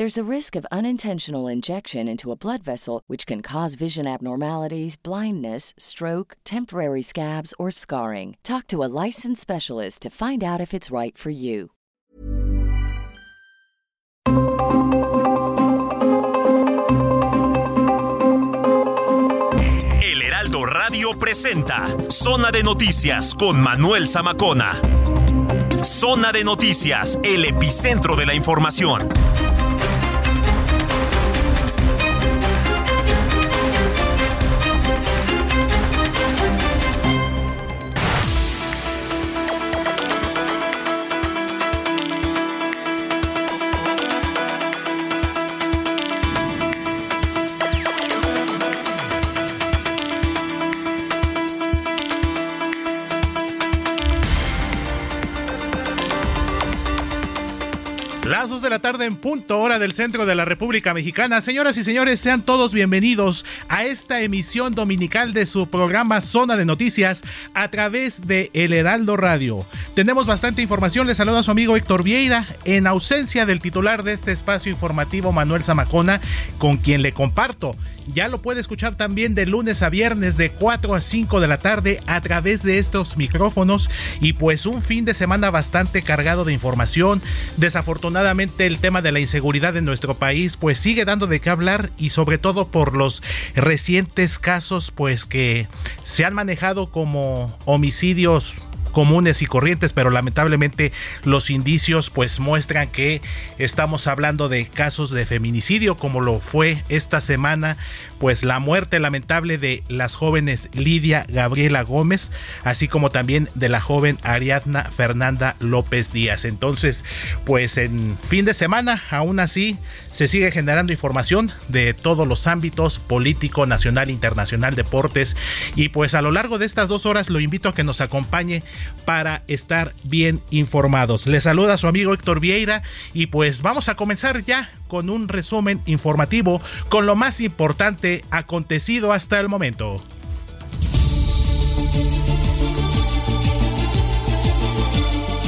There's a risk of unintentional injection into a blood vessel, which can cause vision abnormalities, blindness, stroke, temporary scabs, or scarring. Talk to a licensed specialist to find out if it's right for you. El Heraldo Radio presenta Zona de Noticias con Manuel Zamacona. Zona de Noticias, el epicentro de la información. 2 de la tarde en punto hora del centro de la República Mexicana. Señoras y señores, sean todos bienvenidos a esta emisión dominical de su programa Zona de Noticias a través de El Heraldo Radio. Tenemos bastante información. Les saluda a su amigo Héctor Vieira, en ausencia del titular de este espacio informativo, Manuel Zamacona, con quien le comparto ya lo puede escuchar también de lunes a viernes de 4 a 5 de la tarde a través de estos micrófonos y pues un fin de semana bastante cargado de información. Desafortunadamente el tema de la inseguridad en nuestro país pues sigue dando de qué hablar y sobre todo por los recientes casos pues que se han manejado como homicidios comunes y corrientes, pero lamentablemente los indicios pues muestran que estamos hablando de casos de feminicidio como lo fue esta semana, pues la muerte lamentable de las jóvenes Lidia Gabriela Gómez, así como también de la joven Ariadna Fernanda López Díaz. Entonces, pues en fin de semana, aún así, se sigue generando información de todos los ámbitos, político, nacional, internacional, deportes, y pues a lo largo de estas dos horas lo invito a que nos acompañe para estar bien informados. Les saluda su amigo Héctor Vieira y pues vamos a comenzar ya con un resumen informativo con lo más importante acontecido hasta el momento.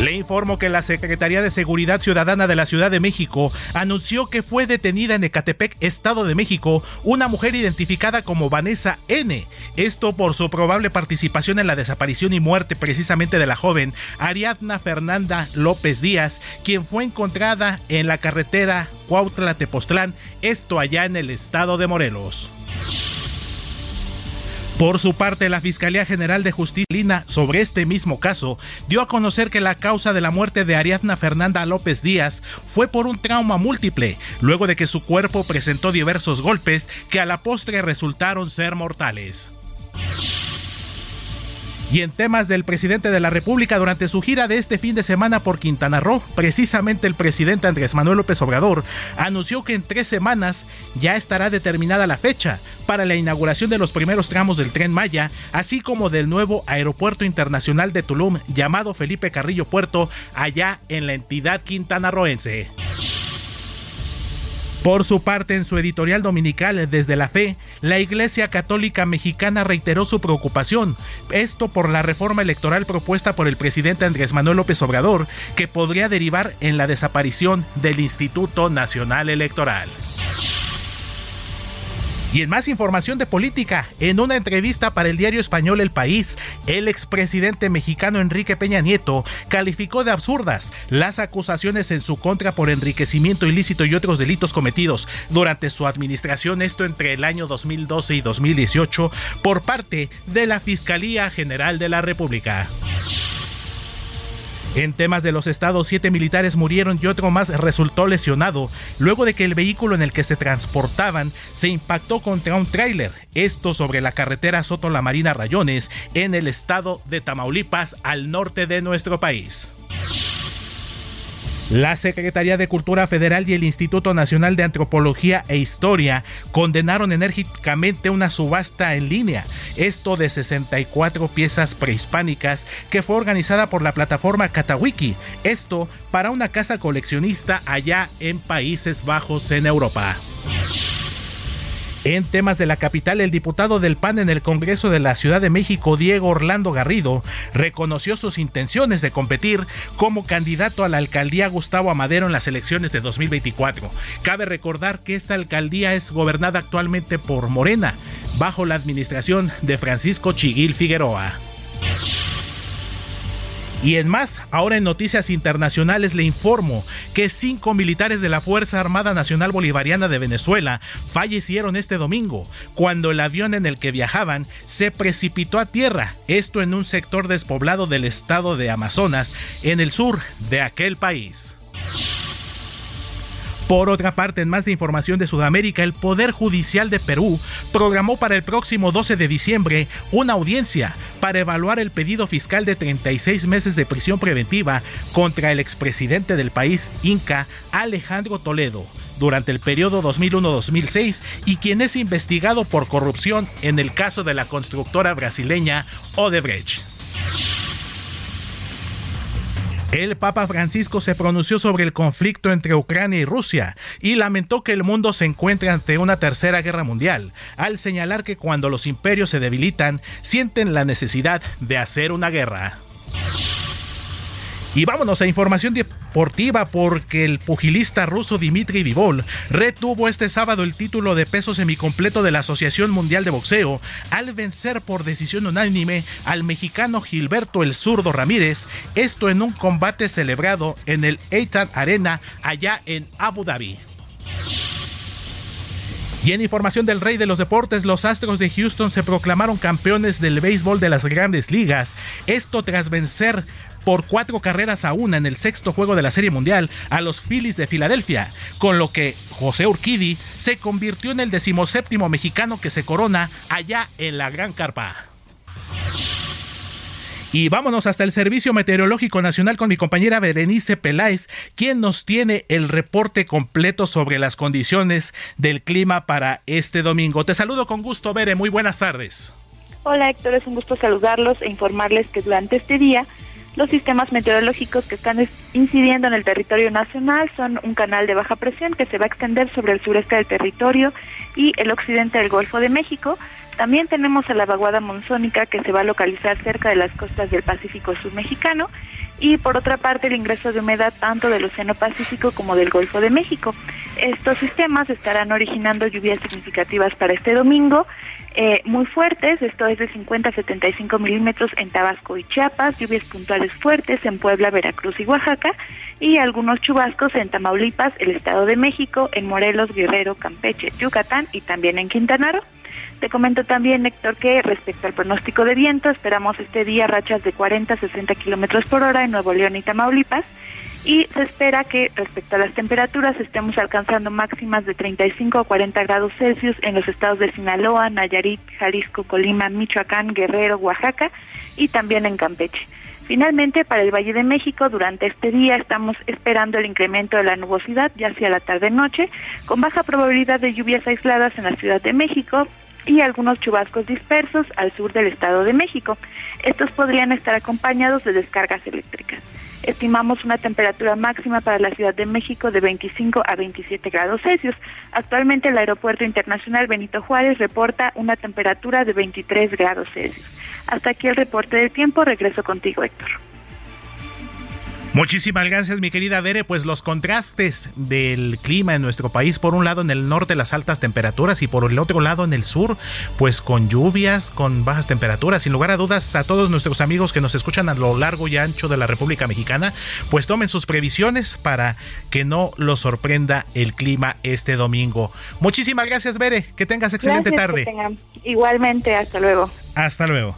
Le informo que la Secretaría de Seguridad Ciudadana de la Ciudad de México anunció que fue detenida en Ecatepec, Estado de México, una mujer identificada como Vanessa N. Esto por su probable participación en la desaparición y muerte precisamente de la joven Ariadna Fernanda López Díaz, quien fue encontrada en la carretera Cuautla-Tepoztlán, esto allá en el estado de Morelos. Por su parte, la Fiscalía General de Justicia sobre este mismo caso dio a conocer que la causa de la muerte de Ariadna Fernanda López Díaz fue por un trauma múltiple, luego de que su cuerpo presentó diversos golpes que a la postre resultaron ser mortales. Y en temas del presidente de la República durante su gira de este fin de semana por Quintana Roo, precisamente el presidente Andrés Manuel López Obrador anunció que en tres semanas ya estará determinada la fecha para la inauguración de los primeros tramos del tren Maya, así como del nuevo aeropuerto internacional de Tulum llamado Felipe Carrillo Puerto, allá en la entidad quintanarroense. Por su parte, en su editorial dominical Desde la Fe, la Iglesia Católica Mexicana reiteró su preocupación, esto por la reforma electoral propuesta por el presidente Andrés Manuel López Obrador, que podría derivar en la desaparición del Instituto Nacional Electoral. Y en más información de política, en una entrevista para el diario español El País, el expresidente mexicano Enrique Peña Nieto calificó de absurdas las acusaciones en su contra por enriquecimiento ilícito y otros delitos cometidos durante su administración, esto entre el año 2012 y 2018, por parte de la Fiscalía General de la República. En temas de los estados, siete militares murieron y otro más resultó lesionado luego de que el vehículo en el que se transportaban se impactó contra un tráiler. Esto sobre la carretera Soto La Marina Rayones en el estado de Tamaulipas al norte de nuestro país. La Secretaría de Cultura Federal y el Instituto Nacional de Antropología e Historia condenaron enérgicamente una subasta en línea, esto de 64 piezas prehispánicas que fue organizada por la plataforma Katawiki, esto para una casa coleccionista allá en Países Bajos en Europa. En temas de la capital, el diputado del PAN en el Congreso de la Ciudad de México, Diego Orlando Garrido, reconoció sus intenciones de competir como candidato a la alcaldía Gustavo Amadero en las elecciones de 2024. Cabe recordar que esta alcaldía es gobernada actualmente por Morena, bajo la administración de Francisco Chiguil Figueroa. Y en más, ahora en noticias internacionales le informo que cinco militares de la Fuerza Armada Nacional Bolivariana de Venezuela fallecieron este domingo cuando el avión en el que viajaban se precipitó a tierra, esto en un sector despoblado del estado de Amazonas, en el sur de aquel país. Por otra parte, en más de información de Sudamérica, el Poder Judicial de Perú programó para el próximo 12 de diciembre una audiencia para evaluar el pedido fiscal de 36 meses de prisión preventiva contra el expresidente del país, Inca, Alejandro Toledo durante el periodo 2001-2006 y quien es investigado por corrupción en el caso de la constructora brasileña Odebrecht. El Papa Francisco se pronunció sobre el conflicto entre Ucrania y Rusia y lamentó que el mundo se encuentre ante una tercera guerra mundial, al señalar que cuando los imperios se debilitan, sienten la necesidad de hacer una guerra. Y vámonos a información deportiva porque el pugilista ruso Dimitri Vivol retuvo este sábado el título de peso semicompleto de la Asociación Mundial de Boxeo al vencer por decisión unánime al mexicano Gilberto el Zurdo Ramírez, esto en un combate celebrado en el Eitan Arena allá en Abu Dhabi. Y en información del rey de los deportes, los Astros de Houston se proclamaron campeones del béisbol de las grandes ligas. Esto tras vencer por cuatro carreras a una en el sexto juego de la Serie Mundial a los Phillies de Filadelfia, con lo que José Urquidi se convirtió en el decimoséptimo mexicano que se corona allá en la Gran Carpa. Y vámonos hasta el Servicio Meteorológico Nacional con mi compañera Berenice Peláez, quien nos tiene el reporte completo sobre las condiciones del clima para este domingo. Te saludo con gusto, Bere. Muy buenas tardes. Hola Héctor, es un gusto saludarlos e informarles que durante este día los sistemas meteorológicos que están incidiendo en el territorio nacional son un canal de baja presión que se va a extender sobre el sureste del territorio y el occidente del Golfo de México. También tenemos a la vaguada monzónica que se va a localizar cerca de las costas del Pacífico Sur mexicano y por otra parte el ingreso de humedad tanto del Océano Pacífico como del Golfo de México. Estos sistemas estarán originando lluvias significativas para este domingo eh, muy fuertes, esto es de 50 a 75 milímetros en Tabasco y Chiapas, lluvias puntuales fuertes en Puebla, Veracruz y Oaxaca, y algunos chubascos en Tamaulipas, el Estado de México, en Morelos, Guerrero, Campeche, Yucatán y también en Quintana Roo. Te comento también, Héctor, que respecto al pronóstico de viento, esperamos este día rachas de 40 a 60 kilómetros por hora en Nuevo León y Tamaulipas y se espera que respecto a las temperaturas estemos alcanzando máximas de 35 a 40 grados Celsius en los estados de Sinaloa, Nayarit, Jalisco, Colima, Michoacán, Guerrero, Oaxaca y también en Campeche. Finalmente, para el Valle de México, durante este día estamos esperando el incremento de la nubosidad ya hacia la tarde-noche, con baja probabilidad de lluvias aisladas en la Ciudad de México y algunos chubascos dispersos al sur del Estado de México. Estos podrían estar acompañados de descargas eléctricas estimamos una temperatura máxima para la Ciudad de México de 25 a 27 grados Celsius. Actualmente el Aeropuerto Internacional Benito Juárez reporta una temperatura de 23 grados Celsius. Hasta aquí el reporte del tiempo. Regreso contigo, Héctor. Muchísimas gracias, mi querida Bere. Pues los contrastes del clima en nuestro país, por un lado en el norte las altas temperaturas y por el otro lado en el sur, pues con lluvias, con bajas temperaturas. Sin lugar a dudas, a todos nuestros amigos que nos escuchan a lo largo y ancho de la República Mexicana, pues tomen sus previsiones para que no los sorprenda el clima este domingo. Muchísimas gracias, Bere. Que tengas excelente tarde. Igualmente, hasta luego. Hasta luego.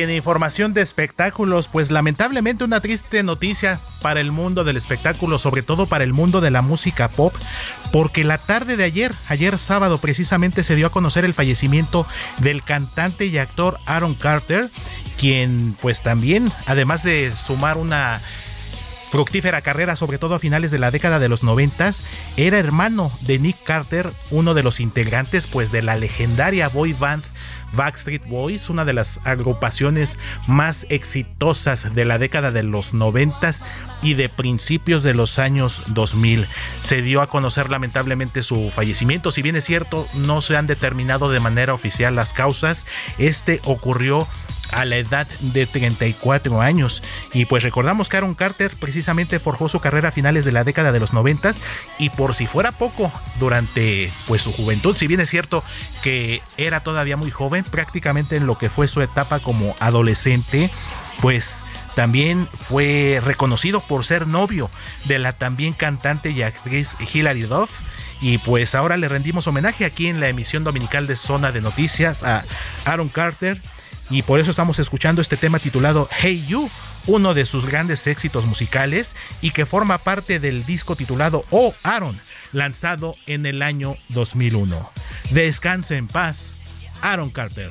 En información de espectáculos, pues lamentablemente una triste noticia para el mundo del espectáculo, sobre todo para el mundo de la música pop, porque la tarde de ayer, ayer sábado precisamente se dio a conocer el fallecimiento del cantante y actor Aaron Carter, quien pues también, además de sumar una fructífera carrera, sobre todo a finales de la década de los noventas, era hermano de Nick Carter, uno de los integrantes pues de la legendaria boy band Backstreet Boys, una de las agrupaciones más exitosas de la década de los noventas y de principios de los años 2000. Se dio a conocer lamentablemente su fallecimiento, si bien es cierto, no se han determinado de manera oficial las causas. Este ocurrió a la edad de 34 años. Y pues recordamos que Aaron Carter precisamente forjó su carrera a finales de la década de los 90 y por si fuera poco, durante pues su juventud, si bien es cierto que era todavía muy joven, prácticamente en lo que fue su etapa como adolescente, pues también fue reconocido por ser novio de la también cantante y actriz Hilary Duff. Y pues ahora le rendimos homenaje aquí en la emisión dominical de Zona de Noticias a Aaron Carter y por eso estamos escuchando este tema titulado Hey You, uno de sus grandes éxitos musicales y que forma parte del disco titulado Oh Aaron, lanzado en el año 2001. Descanse en paz, Aaron Carter.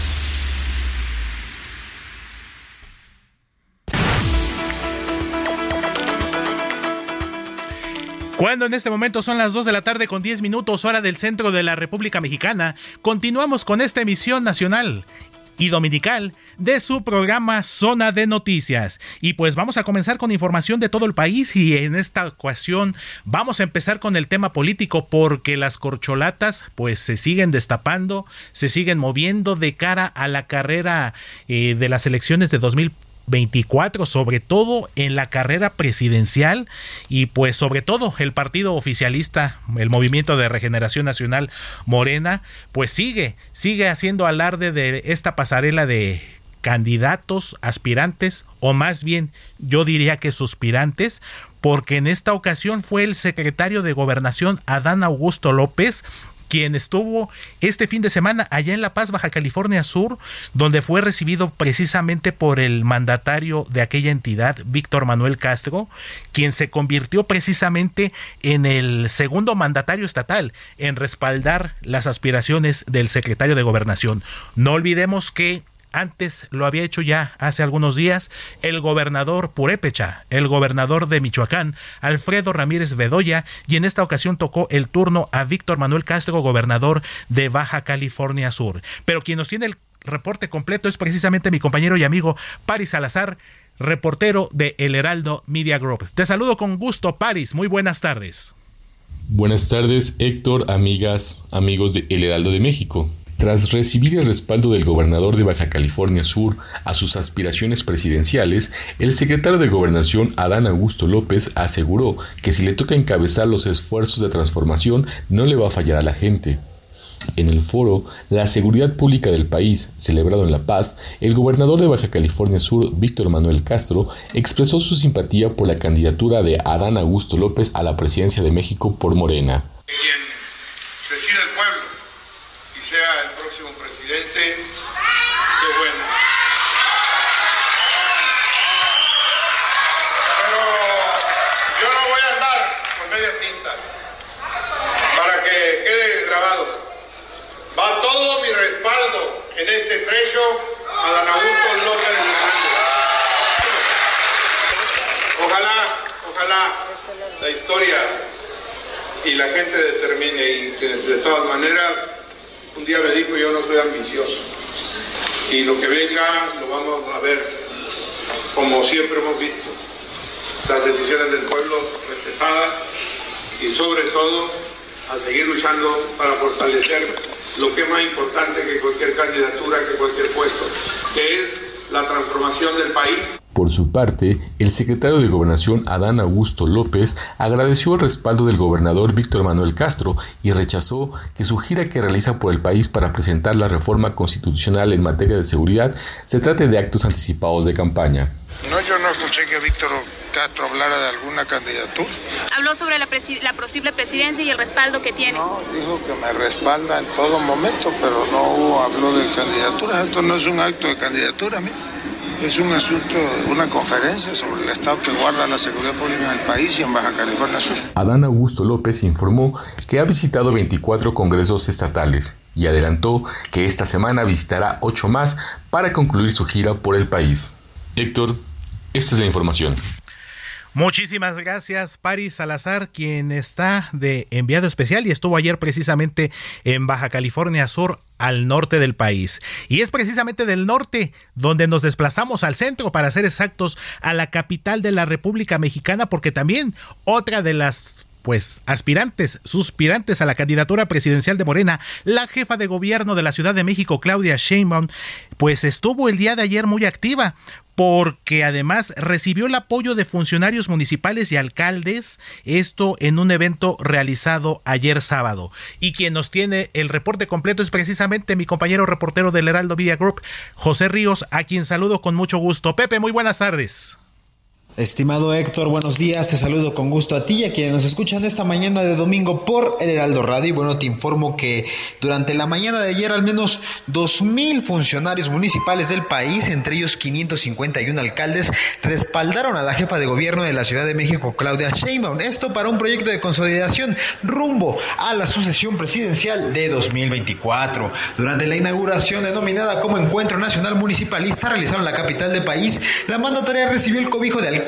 Cuando en este momento son las 2 de la tarde con 10 minutos hora del centro de la República Mexicana, continuamos con esta emisión nacional y dominical de su programa Zona de Noticias. Y pues vamos a comenzar con información de todo el país y en esta ocasión vamos a empezar con el tema político porque las corcholatas pues se siguen destapando, se siguen moviendo de cara a la carrera eh, de las elecciones de 2020 24, sobre todo en la carrera presidencial y pues sobre todo el partido oficialista, el Movimiento de Regeneración Nacional Morena, pues sigue, sigue haciendo alarde de esta pasarela de candidatos, aspirantes o más bien yo diría que suspirantes porque en esta ocasión fue el secretario de Gobernación Adán Augusto López quien estuvo este fin de semana allá en La Paz, Baja California Sur, donde fue recibido precisamente por el mandatario de aquella entidad, Víctor Manuel Castro, quien se convirtió precisamente en el segundo mandatario estatal en respaldar las aspiraciones del secretario de Gobernación. No olvidemos que antes lo había hecho ya hace algunos días el gobernador Purépecha, el gobernador de Michoacán, Alfredo Ramírez Bedoya, y en esta ocasión tocó el turno a Víctor Manuel Castro, gobernador de Baja California Sur. Pero quien nos tiene el reporte completo es precisamente mi compañero y amigo Paris Salazar, reportero de El Heraldo Media Group. Te saludo con gusto, Paris. Muy buenas tardes. Buenas tardes, Héctor, amigas, amigos de El Heraldo de México. Tras recibir el respaldo del gobernador de Baja California Sur a sus aspiraciones presidenciales, el secretario de Gobernación Adán Augusto López aseguró que si le toca encabezar los esfuerzos de transformación no le va a fallar a la gente. En el foro La Seguridad Pública del País, celebrado en La Paz, el gobernador de Baja California Sur, Víctor Manuel Castro, expresó su simpatía por la candidatura de Adán Augusto López a la presidencia de México por Morena. el pueblo sea el próximo presidente, qué bueno. Pero yo no voy a andar con medias tintas para que quede grabado. Va todo mi respaldo en este trecho a Dan Augusto López Hernández. Ojalá, ojalá la historia y la gente determine y que de todas maneras un día me dijo yo no soy ambicioso y lo que venga lo vamos a ver como siempre hemos visto, las decisiones del pueblo respetadas y sobre todo a seguir luchando para fortalecer lo que es más importante que cualquier candidatura, que cualquier puesto, que es la transformación del país. Por su parte, el secretario de Gobernación Adán Augusto López agradeció el respaldo del gobernador Víctor Manuel Castro y rechazó que su gira que realiza por el país para presentar la reforma constitucional en materia de seguridad se trate de actos anticipados de campaña. No, yo no escuché que Víctor Castro hablara de alguna candidatura. Habló sobre la, presi- la posible presidencia y el respaldo que tiene. No, dijo que me respalda en todo momento, pero no hubo- habló de candidaturas. Esto no es un acto de candidatura, mira. Es un asunto, una conferencia sobre el estado que guarda la seguridad pública en el país y en Baja California Sur. Adán Augusto López informó que ha visitado 24 congresos estatales y adelantó que esta semana visitará 8 más para concluir su gira por el país. Héctor, esta es la información. Muchísimas gracias, Paris Salazar, quien está de enviado especial y estuvo ayer precisamente en Baja California Sur, al norte del país. Y es precisamente del norte donde nos desplazamos al centro, para ser exactos, a la capital de la República Mexicana, porque también otra de las pues aspirantes, suspirantes a la candidatura presidencial de Morena, la jefa de gobierno de la Ciudad de México, Claudia Sheinbaum, pues estuvo el día de ayer muy activa porque además recibió el apoyo de funcionarios municipales y alcaldes, esto en un evento realizado ayer sábado. Y quien nos tiene el reporte completo es precisamente mi compañero reportero del Heraldo Media Group, José Ríos, a quien saludo con mucho gusto. Pepe, muy buenas tardes. Estimado Héctor, buenos días, te saludo con gusto a ti y a quienes nos escuchan esta mañana de domingo por el Heraldo Radio. Y bueno, te informo que durante la mañana de ayer al menos 2.000 funcionarios municipales del país, entre ellos 551 alcaldes, respaldaron a la jefa de gobierno de la Ciudad de México, Claudia Sheinbaum. Esto para un proyecto de consolidación rumbo a la sucesión presidencial de 2024. Durante la inauguración denominada como Encuentro Nacional Municipalista realizado en la capital del país, la mandataria recibió el cobijo de alcaldes,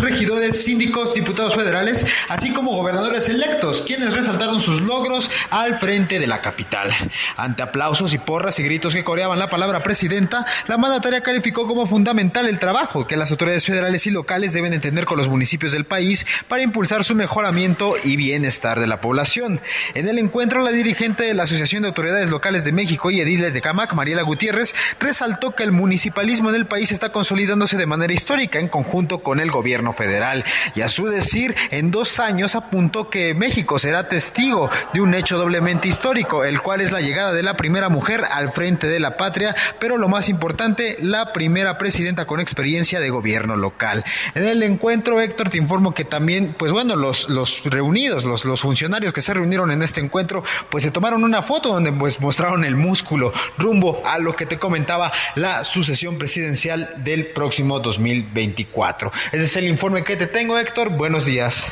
regidores, síndicos, diputados federales, así como gobernadores electos, quienes resaltaron sus logros al frente de la capital. Ante aplausos y porras y gritos que coreaban la palabra presidenta, la mandataria calificó como fundamental el trabajo que las autoridades federales y locales deben entender con los municipios del país para impulsar su mejoramiento y bienestar de la población. En el encuentro, la dirigente de la Asociación de Autoridades Locales de México y Ediles de Camac, Mariela Gutiérrez, resaltó que el municipalismo en el país está consolidándose de manera histórica en conjunto con el gobierno federal. Y a su decir, en dos años apuntó que México será testigo de un hecho doblemente histórico, el cual es la llegada de la primera mujer al frente de la patria, pero lo más importante, la primera presidenta con experiencia de gobierno local. En el encuentro, Héctor, te informo que también, pues bueno, los, los reunidos, los, los funcionarios que se reunieron en este encuentro, pues se tomaron una foto donde pues mostraron el músculo rumbo a lo que te comentaba la sucesión presidencial del próximo 2024. Ese es el informe que te tengo, Héctor. Buenos días.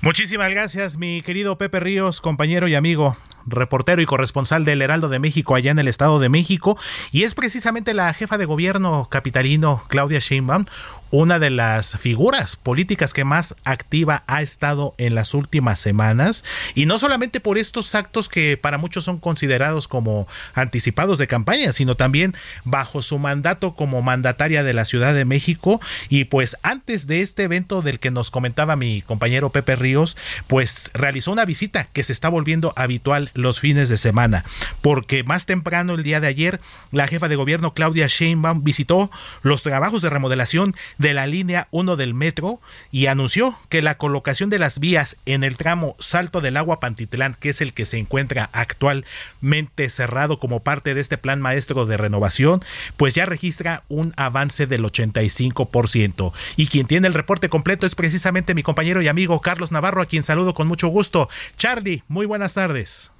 Muchísimas gracias, mi querido Pepe Ríos, compañero y amigo, reportero y corresponsal del Heraldo de México allá en el Estado de México. Y es precisamente la jefa de gobierno capitalino, Claudia Sheinbaum, una de las figuras políticas que más activa ha estado en las últimas semanas. Y no solamente por estos actos que para muchos son considerados como anticipados de campaña, sino también bajo su mandato como mandataria de la Ciudad de México. Y pues antes de este evento del que nos comentaba mi compañero Pepe Ríos, pues realizó una visita que se está volviendo habitual los fines de semana. Porque más temprano el día de ayer, la jefa de gobierno Claudia Sheinbaum visitó los trabajos de remodelación de la línea 1 del metro y anunció que la colocación de las vías en el tramo Salto del Agua Pantitlán, que es el que se encuentra actualmente cerrado como parte de este plan maestro de renovación, pues ya registra un avance del 85%. Y quien tiene el reporte completo es precisamente mi compañero y amigo Carlos Navarro, a quien saludo con mucho gusto. Charlie, muy buenas tardes.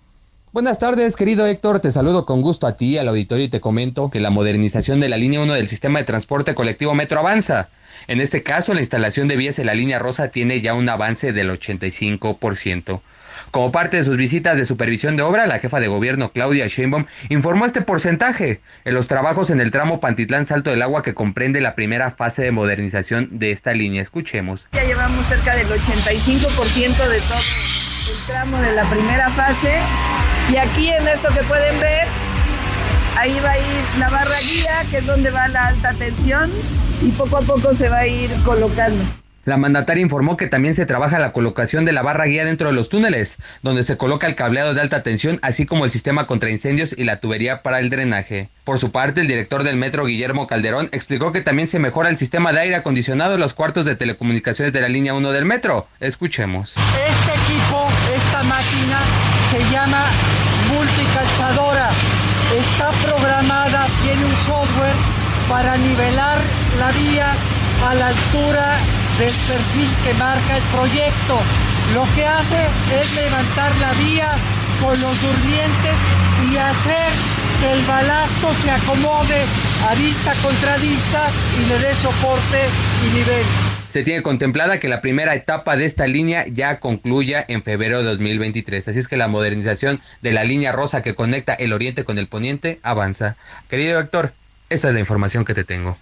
Buenas tardes, querido Héctor. Te saludo con gusto a ti, al auditorio y te comento que la modernización de la línea 1 del sistema de transporte colectivo Metro avanza. En este caso, la instalación de vías en la línea rosa tiene ya un avance del 85%. Como parte de sus visitas de supervisión de obra, la jefa de gobierno Claudia Sheinbaum informó este porcentaje en los trabajos en el tramo Pantitlán Salto del Agua que comprende la primera fase de modernización de esta línea. Escuchemos. Ya llevamos cerca del 85% de todo el tramo de la primera fase y aquí en esto que pueden ver ahí va a ir la barra guía, que es donde va la alta tensión, y poco a poco se va a ir colocando. La mandataria informó que también se trabaja la colocación de la barra guía dentro de los túneles, donde se coloca el cableado de alta tensión, así como el sistema contra incendios y la tubería para el drenaje. Por su parte, el director del metro, Guillermo Calderón, explicó que también se mejora el sistema de aire acondicionado en los cuartos de telecomunicaciones de la línea 1 del metro. Escuchemos. Este equipo, esta máquina, se llama. Está programada, tiene un software para nivelar la vía a la altura del perfil que marca el proyecto. Lo que hace es levantar la vía con los durmientes y hacer que el balasto se acomode arista contra arista y le dé soporte y nivel. Se tiene contemplada que la primera etapa de esta línea ya concluya en febrero de 2023. Así es que la modernización de la línea rosa que conecta el oriente con el poniente avanza. Querido Héctor, esa es la información que te tengo.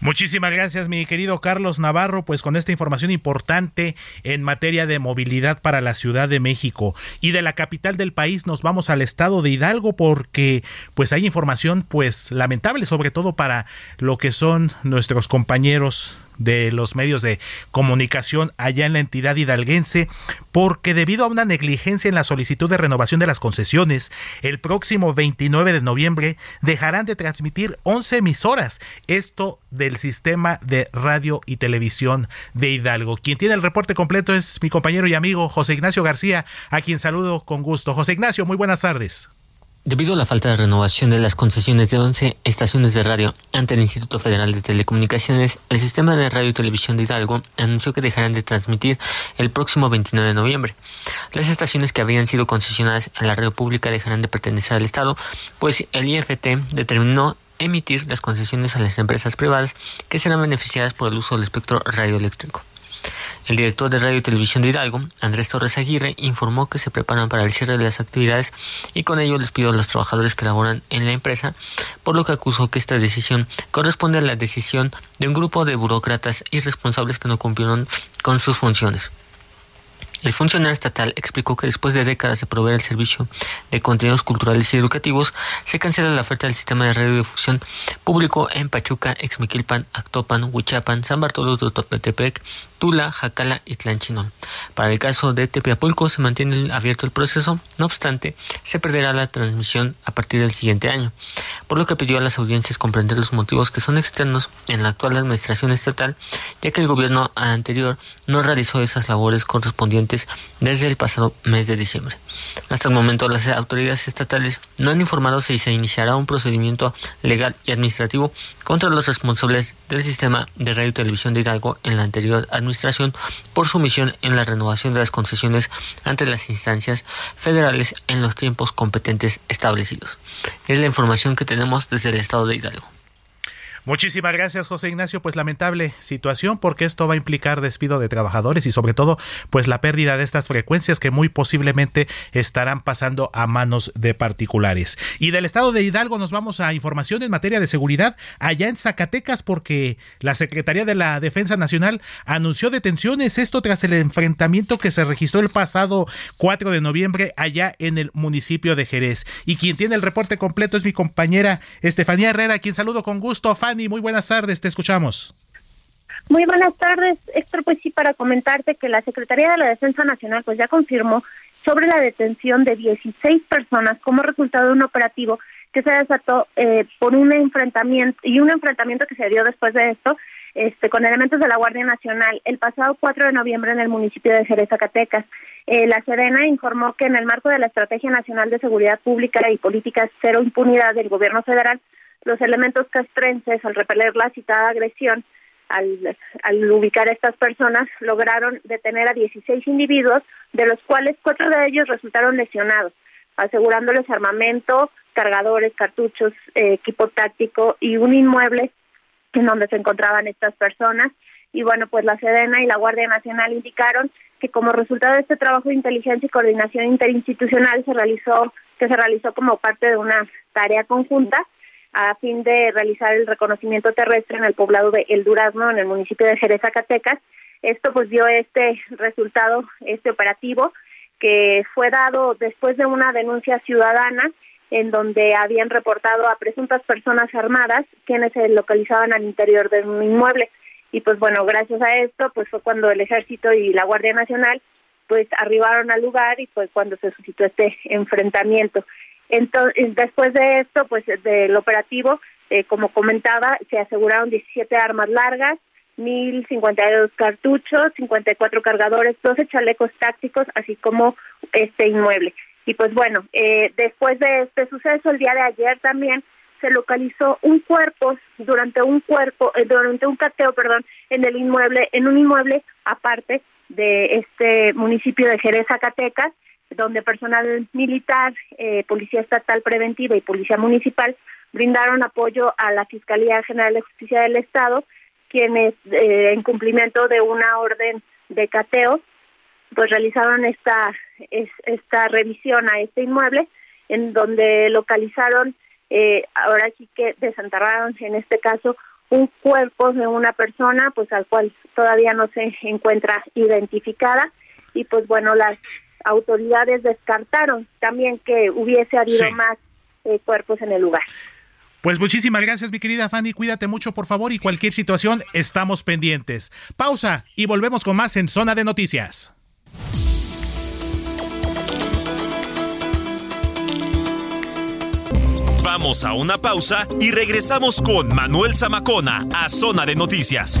Muchísimas gracias, mi querido Carlos Navarro, pues con esta información importante en materia de movilidad para la Ciudad de México y de la capital del país nos vamos al estado de Hidalgo porque pues hay información pues lamentable sobre todo para lo que son nuestros compañeros de los medios de comunicación allá en la entidad hidalguense, porque debido a una negligencia en la solicitud de renovación de las concesiones, el próximo 29 de noviembre dejarán de transmitir 11 emisoras, esto del sistema de radio y televisión de Hidalgo. Quien tiene el reporte completo es mi compañero y amigo José Ignacio García, a quien saludo con gusto. José Ignacio, muy buenas tardes. Debido a la falta de renovación de las concesiones de 11 estaciones de radio ante el Instituto Federal de Telecomunicaciones, el sistema de radio y televisión de Hidalgo anunció que dejarán de transmitir el próximo 29 de noviembre. Las estaciones que habían sido concesionadas en la radio pública dejarán de pertenecer al Estado, pues el IFT determinó emitir las concesiones a las empresas privadas que serán beneficiadas por el uso del espectro radioeléctrico. El director de Radio y Televisión de Hidalgo, Andrés Torres Aguirre, informó que se preparan para el cierre de las actividades y con ello les pido a los trabajadores que laboran en la empresa, por lo que acusó que esta decisión corresponde a la decisión de un grupo de burócratas irresponsables que no cumplieron con sus funciones. El funcionario estatal explicó que después de décadas de proveer el servicio de contenidos culturales y educativos, se cancela la oferta del sistema de radiodifusión público en Pachuca, Exmiquilpan, Actopan, Huichapan, San Bartolo de Topetepec, Tula, Jacala y Tlanchinón. Para el caso de Tepiapulco se mantiene abierto el proceso, no obstante, se perderá la transmisión a partir del siguiente año, por lo que pidió a las audiencias comprender los motivos que son externos en la actual administración estatal, ya que el gobierno anterior no realizó esas labores correspondientes desde el pasado mes de diciembre. Hasta el momento las autoridades estatales no han informado si se iniciará un procedimiento legal y administrativo contra los responsables del sistema de radio y televisión de Hidalgo en la anterior administración por su omisión en la renovación de las concesiones ante las instancias federales en los tiempos competentes establecidos. Es la información que tenemos desde el estado de Hidalgo. Muchísimas gracias, José Ignacio. Pues lamentable situación porque esto va a implicar despido de trabajadores y sobre todo pues la pérdida de estas frecuencias que muy posiblemente estarán pasando a manos de particulares. Y del estado de Hidalgo nos vamos a información en materia de seguridad allá en Zacatecas porque la Secretaría de la Defensa Nacional anunció detenciones, esto tras el enfrentamiento que se registró el pasado 4 de noviembre allá en el municipio de Jerez. Y quien tiene el reporte completo es mi compañera Estefanía Herrera, quien saludo con gusto. Fanny, muy buenas tardes, te escuchamos. Muy buenas tardes, Héctor. Pues sí, para comentarte que la Secretaría de la Defensa Nacional pues ya confirmó sobre la detención de 16 personas como resultado de un operativo que se desató eh, por un enfrentamiento y un enfrentamiento que se dio después de esto este, con elementos de la Guardia Nacional el pasado 4 de noviembre en el municipio de Jerez, Zacatecas. Eh, la Serena informó que en el marco de la Estrategia Nacional de Seguridad Pública y Políticas Cero Impunidad del Gobierno Federal, los elementos castrenses, al repeler la citada agresión, al, ubicar a estas personas, lograron detener a 16 individuos, de los cuales cuatro de ellos resultaron lesionados, asegurándoles armamento, cargadores, cartuchos, eh, equipo táctico y un inmueble en donde se encontraban estas personas. Y bueno, pues la Sedena y la Guardia Nacional indicaron que como resultado de este trabajo de inteligencia y coordinación interinstitucional se realizó, que se realizó como parte de una tarea conjunta, a fin de realizar el reconocimiento terrestre en el poblado de El Durazno, en el municipio de Jerez, Zacatecas. Esto pues dio este resultado, este operativo, que fue dado después de una denuncia ciudadana en donde habían reportado a presuntas personas armadas quienes se localizaban al interior de un inmueble. Y pues bueno, gracias a esto, pues fue cuando el Ejército y la Guardia Nacional pues arribaron al lugar y fue cuando se suscitó este enfrentamiento. Entonces, después de esto, pues del operativo, eh, como comentaba, se aseguraron 17 armas largas, 1.052 cartuchos, 54 cargadores, 12 chalecos tácticos, así como este inmueble. Y pues bueno, eh, después de este suceso, el día de ayer también se localizó un cuerpo durante un cuerpo, eh, durante un cateo, perdón, en el inmueble, en un inmueble aparte de este municipio de Jerez, Zacatecas, donde personal militar, eh, policía estatal preventiva y policía municipal brindaron apoyo a la Fiscalía General de Justicia del Estado, quienes eh, en cumplimiento de una orden de cateo, pues realizaron esta es, esta revisión a este inmueble, en donde localizaron, eh, ahora sí que desenterraron en este caso un cuerpo de una persona, pues al cual todavía no se encuentra identificada. Y pues bueno las autoridades descartaron también que hubiese habido Sí. más eh, cuerpos en el lugar. Pues muchísimas gracias, mi querida Fanny. Cuídate mucho, por favor, y cualquier situación estamos pendientes. Pausa y volvemos con más en Zona de Noticias. Vamos a una pausa y regresamos con Manuel Zamacona a Zona de Noticias.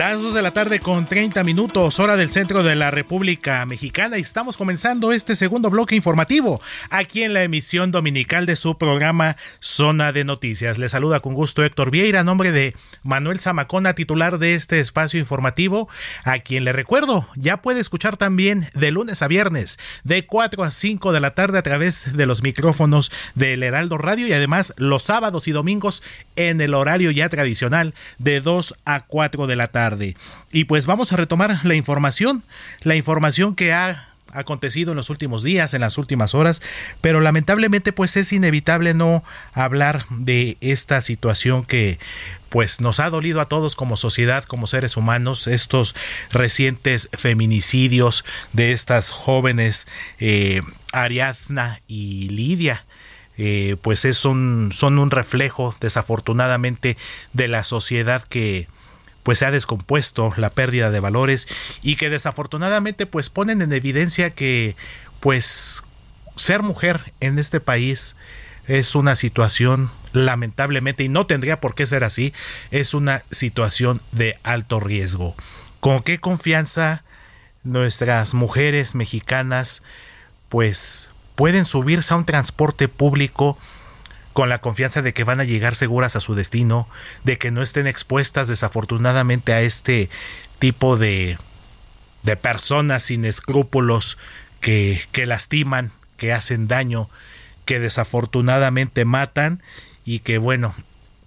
Las 2 de la tarde con 30 minutos, hora del centro de la República Mexicana, y estamos comenzando este segundo bloque informativo aquí en la emisión dominical de su programa Zona de Noticias. Le saluda con gusto Héctor Vieira, a nombre de Manuel Zamacona, titular de este espacio informativo, a quien le recuerdo, ya puede escuchar también de lunes a viernes, de 4 a 5 de la tarde a través de los micrófonos del Heraldo Radio y además los sábados y domingos en el horario ya tradicional de 2 a 4 de la tarde. Y pues vamos a retomar la información, la información que ha acontecido en los últimos días, en las últimas horas, pero lamentablemente pues es inevitable no hablar de esta situación que pues nos ha dolido a todos como sociedad, como seres humanos, estos recientes feminicidios de estas jóvenes eh, Ariadna y Lidia. Eh, pues es son un reflejo desafortunadamente de la sociedad que pues se ha descompuesto la pérdida de valores y que desafortunadamente pues ponen en evidencia que pues ser mujer en este país es una situación lamentablemente y no tendría por qué ser así, es una situación de alto riesgo. ¿Con qué confianza nuestras mujeres mexicanas pues pueden subirse a un transporte público con la confianza de que van a llegar seguras a su destino, de que no estén expuestas desafortunadamente a este tipo de, de personas sin escrúpulos que, que lastiman, que hacen daño, que desafortunadamente matan y que bueno,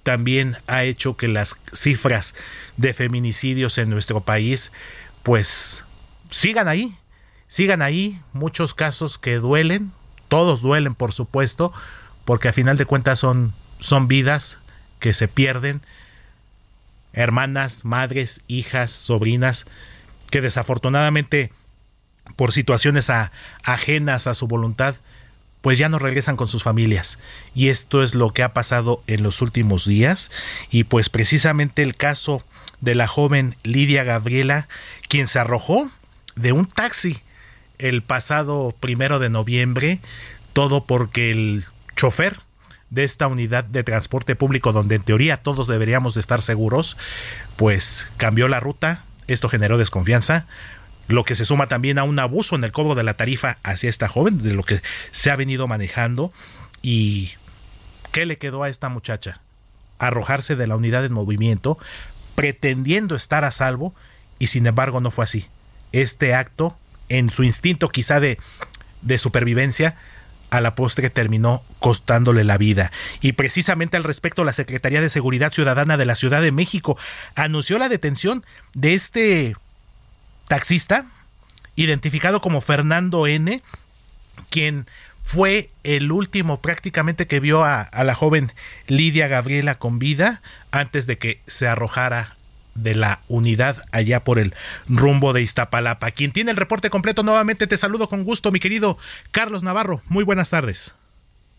también ha hecho que las cifras de feminicidios en nuestro país pues sigan ahí, sigan ahí, muchos casos que duelen, todos duelen por supuesto, porque a final de cuentas son, son vidas que se pierden, hermanas, madres, hijas, sobrinas, que desafortunadamente por situaciones ajenas a su voluntad, pues ya no regresan con sus familias. Y esto es lo que ha pasado en los últimos días. Y pues precisamente el caso de la joven Lidia Gabriela, quien se arrojó de un taxi el pasado primero de noviembre, todo porque el chofer de esta unidad de transporte público donde en teoría todos deberíamos de estar seguros, pues cambió la ruta, esto generó desconfianza, lo que se suma también a un abuso en el cobro de la tarifa hacia esta joven, de lo que se ha venido manejando. ¿Y qué le quedó a esta muchacha? Arrojarse de la unidad en movimiento, pretendiendo estar a salvo, y sin embargo no fue así. Este acto, en su instinto quizá de, de supervivencia, a la postre terminó costándole la vida. Y precisamente al respecto, la Secretaría de Seguridad Ciudadana de la Ciudad de México anunció la detención de este taxista, identificado como Fernando N., quien fue el último prácticamente que vio a, a, la joven Lidia Gabriela con vida antes de que se arrojara de la unidad allá por el rumbo de Iztapalapa. Quien tiene el reporte completo nuevamente te saludo con gusto, mi querido Carlos Navarro. Muy buenas tardes.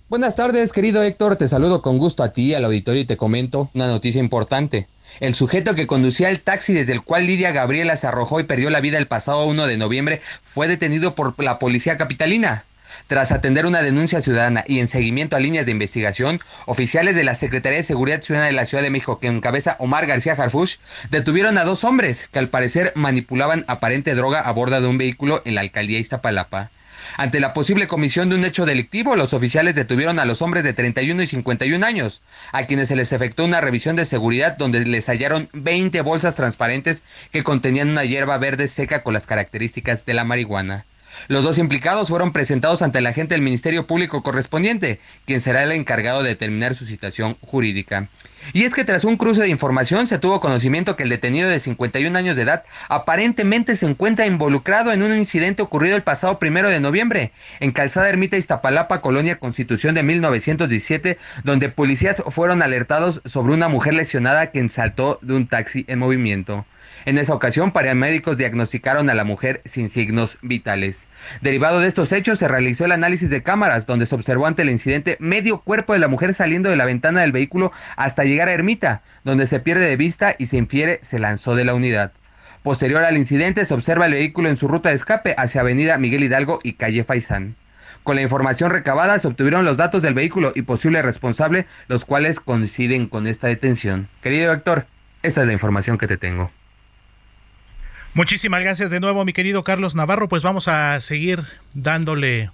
Buenas tardes, querido Héctor. Te saludo con gusto a ti, al auditorio y te comento una noticia importante. El sujeto que conducía el taxi desde el cual Lidia Gabriela se arrojó y perdió la vida el pasado 1 de noviembre fue detenido por la policía capitalina. Tras atender una denuncia ciudadana y en seguimiento a líneas de investigación, oficiales de la Secretaría de Seguridad Ciudadana de la Ciudad de México, que encabeza Omar García Harfush, detuvieron a dos hombres que al parecer manipulaban aparente droga a bordo de un vehículo en la alcaldía Iztapalapa. Ante la posible comisión de un hecho delictivo, los oficiales detuvieron a los hombres de 31 y 51 años, a quienes se les efectuó una revisión de seguridad donde les hallaron 20 bolsas transparentes que contenían una hierba verde seca con las características de la marihuana. Los dos implicados fueron presentados ante el agente del Ministerio Público correspondiente, quien será el encargado de determinar su situación jurídica. Y es que tras un cruce de información se tuvo conocimiento que el detenido de 51 años de edad aparentemente se encuentra involucrado en un incidente ocurrido el pasado primero de noviembre en Calzada Ermita Iztapalapa, Colonia Constitución de 1917, donde policías fueron alertados sobre una mujer lesionada que saltó de un taxi en movimiento. En esa ocasión, paramédicos diagnosticaron a la mujer sin signos vitales. Derivado de estos hechos, se realizó el análisis de cámaras, donde se observó ante el incidente medio cuerpo de la mujer saliendo de la ventana del vehículo hasta llegar a Ermita, donde se pierde de vista y se infiere se lanzó de la unidad. Posterior al incidente, se observa el vehículo en su ruta de escape hacia Avenida Miguel Hidalgo y calle Faisán. Con la información recabada se obtuvieron los datos del vehículo y posible responsable, los cuales coinciden con esta detención. Querido Héctor, esa es la información que te tengo. Muchísimas gracias de nuevo, mi querido Carlos Navarro. Pues vamos a seguir dándole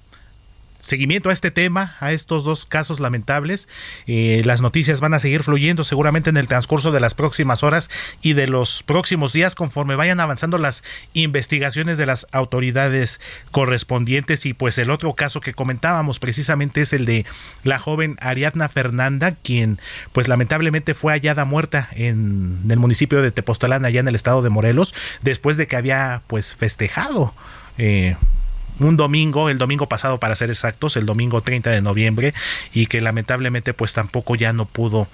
seguimiento a este tema, a estos dos casos lamentables. Eh, las noticias van a seguir fluyendo seguramente en el transcurso de las próximas horas y de los próximos días conforme vayan avanzando las investigaciones de las autoridades correspondientes. Y pues el otro caso que comentábamos precisamente es el de la joven Ariadna Fernanda, quien pues lamentablemente fue hallada muerta en el municipio de Tepoztlán, allá en el estado de Morelos, después de que había pues festejado. Eh, un domingo, el domingo pasado para ser exactos, el domingo 30 de noviembre, y que lamentablemente pues tampoco ya no pudo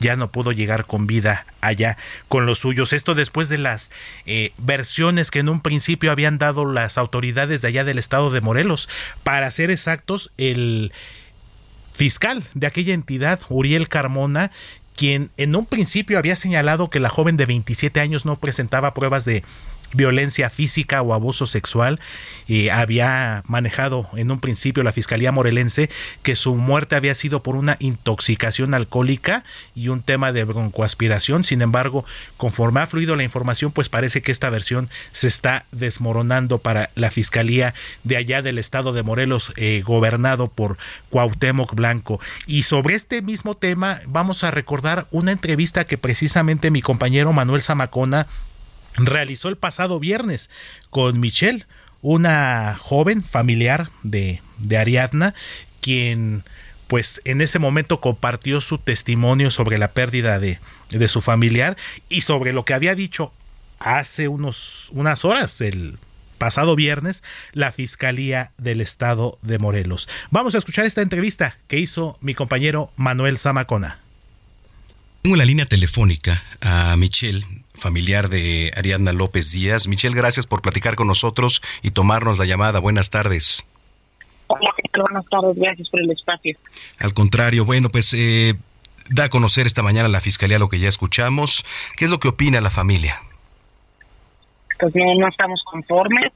ya no pudo llegar con vida allá con los suyos. Esto después de las eh, versiones que en un principio habían dado las autoridades de allá del estado de Morelos. Para ser exactos, el fiscal de aquella entidad, Uriel Carmona, quien en un principio había señalado que la joven de 27 años no presentaba pruebas de violencia física o abuso sexual y había manejado en un principio la Fiscalía Morelense que su muerte había sido por una intoxicación alcohólica y un tema de broncoaspiración. Sin embargo, conforme ha fluido la información, pues parece que esta versión se está desmoronando para la Fiscalía de allá del estado de Morelos, eh, gobernado por Cuauhtémoc Blanco. Y sobre este mismo tema vamos a recordar una entrevista que precisamente mi compañero Manuel Zamacona realizó el pasado viernes con Michelle, una joven familiar de, de Ariadna, quien pues en ese momento compartió su testimonio sobre la pérdida de, de, su familiar y sobre lo que había dicho hace unos, unas horas, el pasado viernes, la Fiscalía del Estado de Morelos. Vamos a escuchar esta entrevista que hizo mi compañero Manuel Zamacona. Tengo en la línea telefónica a Michelle, familiar de Ariadna López Díaz. Michelle, gracias por platicar con nosotros y tomarnos la llamada. Buenas tardes. Hola, buenas tardes, gracias por el espacio. Al contrario, bueno, pues eh, da a conocer esta mañana la Fiscalía lo que ya escuchamos. ¿Qué es lo que opina la familia? Pues no, no estamos conformes.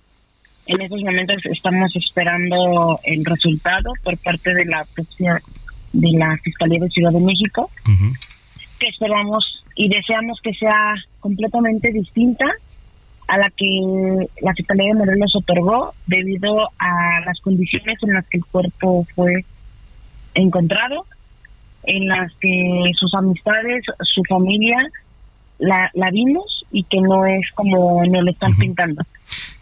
En estos momentos estamos esperando el resultado por parte de la de la Fiscalía de Ciudad de México, uh -huh. Que esperamos y deseamos que sea completamente distinta a la que la Fiscalía de Morelos otorgó debido a las condiciones en las que el cuerpo fue encontrado, en las que sus amistades, su familia la, la vimos y que no es como nos lo están uh -huh. pintando.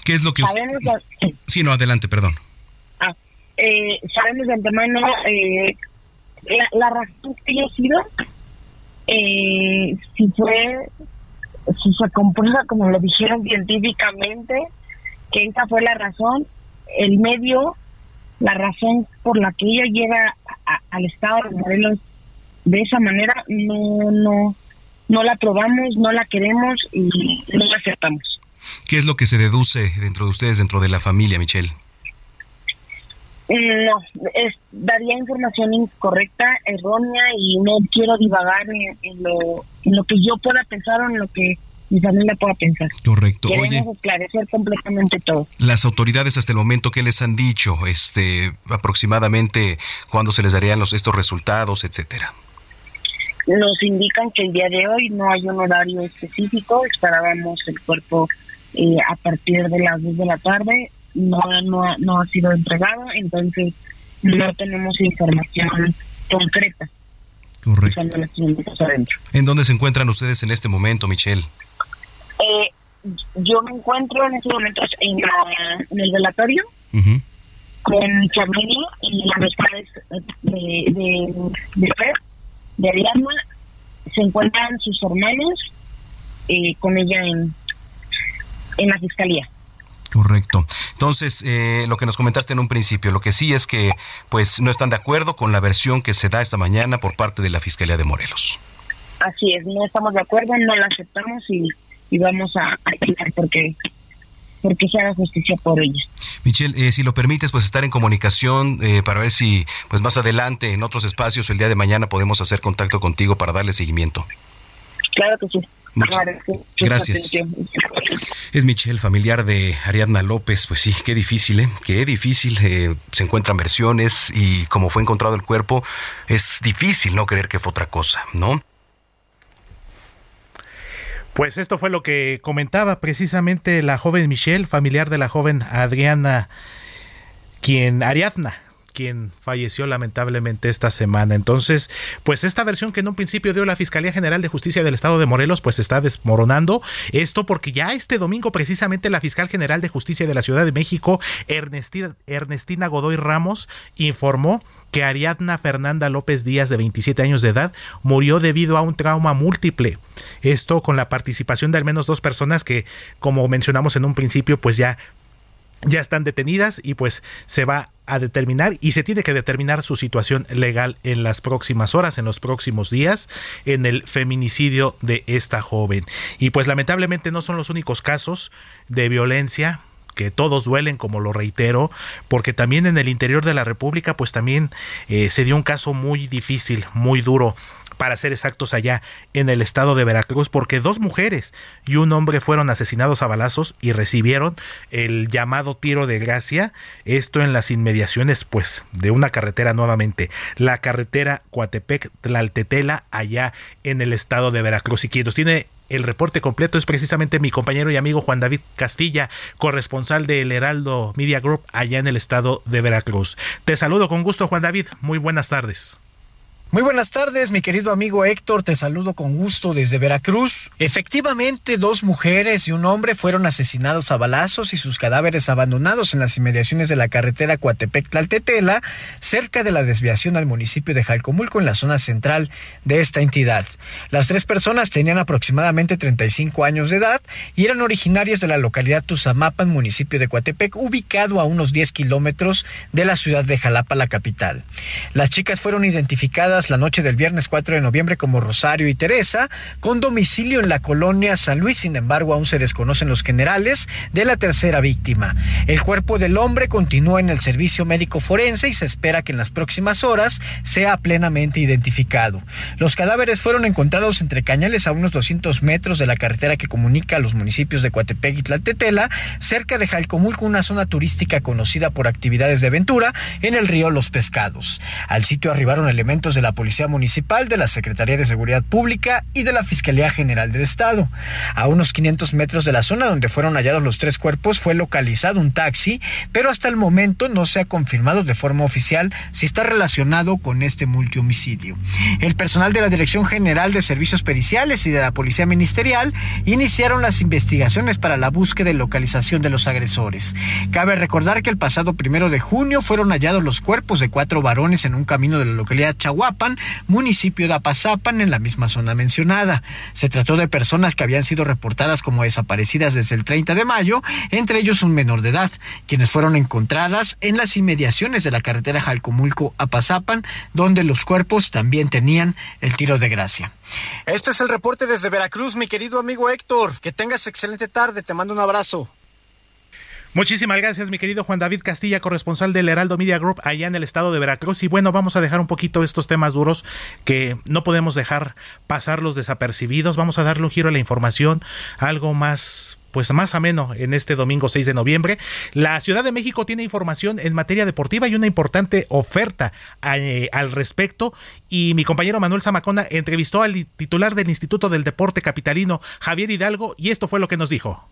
¿Qué es lo que usted... La... Sí, no, adelante, perdón. Ah, eh, sabemos de antemano eh, la, la razón que haya sido, eh, si fue, si se comprueba como lo dijeron científicamente, que esa fue la razón, el medio, la razón por la que ella llega a- al estado de Morelos de esa manera, no, no, no la aprobamos, no la queremos y no la aceptamos. ¿Qué es lo que se deduce dentro de ustedes, dentro de la familia, Michelle? No, es, daría información incorrecta, errónea y no quiero divagar en, en lo, en lo que yo pueda pensar o en lo que mi familia pueda pensar. Correcto. Queremos Oye, esclarecer completamente todo. las autoridades hasta el momento, ¿qué les han dicho? Este, aproximadamente cuándo se les darían los, estos resultados, etcétera. Nos indican que el día de hoy no hay un horario específico, esperábamos el cuerpo eh, a partir de las 2 de la tarde, no, no, ha- no ha sido entregado, entonces no tenemos información concreta. Correcto. Los. ¿En dónde se encuentran ustedes en este momento, Michelle? Eh, yo me encuentro en estos momentos en, la- en el velatorio con mi familia y las amistades de, de, de Fer, de Ariadna. Se encuentran sus hermanos eh, con ella en, en la fiscalía. Correcto. Entonces, eh, lo que nos comentaste en un principio, lo que sí es que pues no están de acuerdo con la versión que se da esta mañana por parte de la Fiscalía de Morelos. Así es, no estamos de acuerdo, no la aceptamos y, y vamos a, a pelear porque, porque se haga justicia por ella. Michelle, eh, si lo permites, pues estar en comunicación eh, para ver si pues más adelante en otros espacios el día de mañana podemos hacer contacto contigo para darle seguimiento. Claro que sí. Muchas gracias. Es Michelle, familiar de Ariadna López. Pues sí, qué difícil, ¿eh? Qué difícil. eh, se encuentran versiones y como fue encontrado el cuerpo, es difícil no creer que fue otra cosa, ¿no? Pues esto fue lo que comentaba precisamente la joven Michelle, familiar de la joven Adriana, quien Ariadna, quien falleció lamentablemente esta semana. Entonces, pues esta versión que en un principio dio la Fiscalía General de Justicia del Estado de Morelos, pues está desmoronando. Esto porque ya este domingo precisamente la Fiscal General de Justicia de la Ciudad de México, Ernestina, Ernestina Godoy Ramos, informó que Ariadna Fernanda López Díaz, de 27 años de edad, murió debido a un trauma múltiple. Esto con la participación de al menos dos personas que, como mencionamos en un principio, pues ya ya están detenidas y pues se va a determinar y se tiene que determinar su situación legal en las próximas horas, en los próximos días, en el feminicidio de esta joven. Y pues lamentablemente no son los únicos casos de violencia que todos duelen, como lo reitero, porque también en el interior de la República, pues también eh, se dio un caso muy difícil, muy duro para ser exactos allá en el estado de Veracruz, porque dos mujeres y un hombre fueron asesinados a balazos y recibieron el llamado tiro de gracia, esto en las inmediaciones pues de una carretera nuevamente, la carretera Coatepec-Tlaltetela allá en el estado de Veracruz. Y quien nos tiene el reporte completo es precisamente mi compañero y amigo Juan David Castilla, corresponsal del Heraldo Media Group allá en el estado de Veracruz. Te saludo con gusto Juan David, muy buenas tardes. Muy buenas tardes, mi querido amigo Héctor, te saludo con gusto desde Veracruz. Efectivamente, dos mujeres y un hombre fueron asesinados a balazos y sus cadáveres abandonados en las inmediaciones de la carretera Coatepec-Tlaltetela, cerca de la desviación al municipio de Jalcomulco en la zona central de esta entidad. Las tres personas tenían aproximadamente 35 años de edad y eran originarias de la localidad Tuzamapan, municipio de Coatepec, ubicado a unos 10 kilómetros de la ciudad de Jalapa, la capital. Las chicas fueron identificadas la noche del viernes 4 de noviembre como Rosario y Teresa, con domicilio en la colonia San Luis. Sin embargo, aún se desconocen los generales de la tercera víctima. El cuerpo del hombre continúa en el servicio médico forense y se espera que en las próximas horas sea plenamente identificado. Los cadáveres fueron encontrados entre cañales a unos 200 metros de la carretera que comunica a los municipios de Coatepec y Tlaltetela, cerca de Jalcomulco, una zona turística conocida por actividades de aventura en el río Los Pescados. Al sitio arribaron elementos de la la Policía Municipal, de la Secretaría de Seguridad Pública y de la Fiscalía General del Estado. A unos 500 metros de la zona donde fueron hallados los tres cuerpos fue localizado un taxi, pero hasta el momento no se ha confirmado de forma oficial si está relacionado con este multihomicidio. El personal de la Dirección General de Servicios Periciales y de la Policía Ministerial iniciaron las investigaciones para la búsqueda y localización de los agresores. Cabe recordar que el pasado primero de junio fueron hallados los cuerpos de cuatro varones en un camino de la localidad Municipio de Apazapan, en la misma zona mencionada. Se trató de personas que habían sido reportadas como desaparecidas desde el 30 de mayo, entre ellos un menor de edad, quienes fueron encontradas en las inmediaciones de la carretera Jalcomulco-Apazapan, donde los cuerpos también tenían el tiro de gracia. Este es el reporte desde Veracruz, mi querido amigo Héctor. Que tengas excelente tarde, te mando un abrazo. Muchísimas gracias, mi querido Juan David Castilla, corresponsal del Heraldo Media Group allá en el estado de Veracruz. Y bueno, vamos a dejar un poquito estos temas duros que no podemos dejar pasarlos desapercibidos. Vamos a darle un giro a la información, algo más pues más ameno en este domingo 6 de noviembre. La Ciudad de México tiene información en materia deportiva y una importante oferta eh, al respecto. Y mi compañero Manuel Zamacona entrevistó al titular del Instituto del Deporte Capitalino, Javier Hidalgo, y esto fue lo que nos dijo.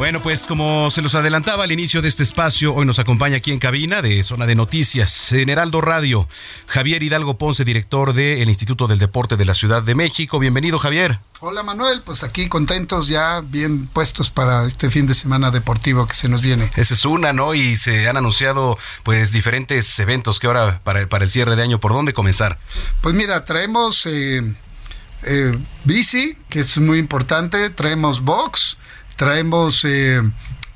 Bueno, pues como se los adelantaba al inicio de este espacio, hoy nos acompaña aquí en cabina de Zona de Noticias, en Heraldo Radio, Javier Hidalgo Ponce, director del Instituto del Deporte de la Ciudad de México. Bienvenido, Javier. Hola Manuel, pues aquí contentos ya, bien puestos para este fin de semana deportivo que se nos viene. Esa es una, ¿no? Y se han anunciado pues diferentes eventos que ahora para, para el cierre de año, ¿por dónde comenzar? Pues mira, traemos eh, eh, bici, que es muy importante, traemos box, traemos eh,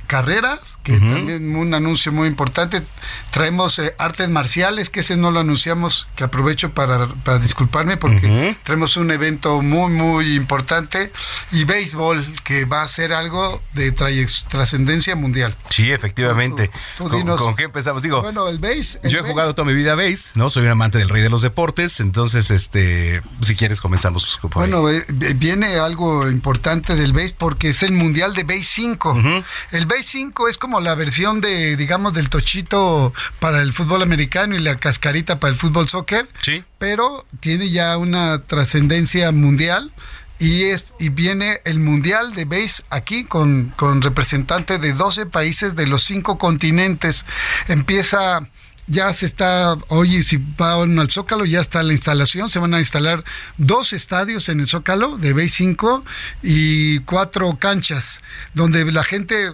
carreras, que también un anuncio muy importante. Traemos eh, artes marciales, que ese no lo anunciamos, que aprovecho para, para disculparme porque traemos un evento muy, muy importante. Y béisbol, que va a ser algo de trascendencia mundial. Sí, efectivamente. tú ¿Con, dinos. con qué empezamos? Digo, Bueno, el yo he jugado toda mi vida béis, ¿no? Soy un amante del rey de los deportes, entonces, este, si quieres comenzamos. por. Bueno, eh, viene algo importante del BASE porque es el Mundial de BASE 5. El BASE 5 es como la versión de, digamos, del tochito para el fútbol americano y la cascarita para el fútbol soccer. Sí. Pero tiene ya una trascendencia mundial. Y, es, y viene el Mundial de Base aquí con, con representantes de 12 países de los cinco continentes. Empieza ya se está, oye, si van al Zócalo, ya está la instalación, se van a instalar dos estadios en el Zócalo de Base 5 y cuatro canchas donde la gente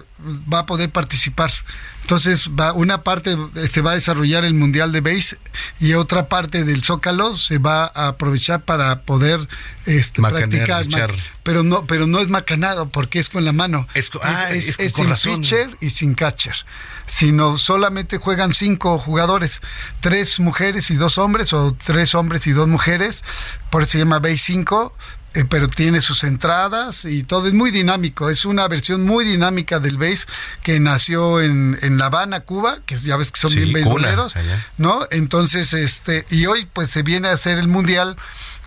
va a poder participar. Entonces, va, una parte eh, se va a desarrollar el Mundial de Base y otra parte del Zócalo se va a aprovechar para poder este, Macanear, practicar. ma- Pero no, pero no es macanado porque es con la mano. Es ah, es con sin razón. pitcher y sin catcher. Sino solamente juegan cinco jugadores, tres mujeres y dos hombres, o tres hombres y dos mujeres, por eso se llama Base 5, eh, pero tiene sus entradas y todo es muy dinámico. Es una versión muy dinámica del base que nació en, en La Habana, Cuba, que ya ves que son Sí, bien beisboleros. ¿no? Entonces, este, y hoy pues se viene a hacer el mundial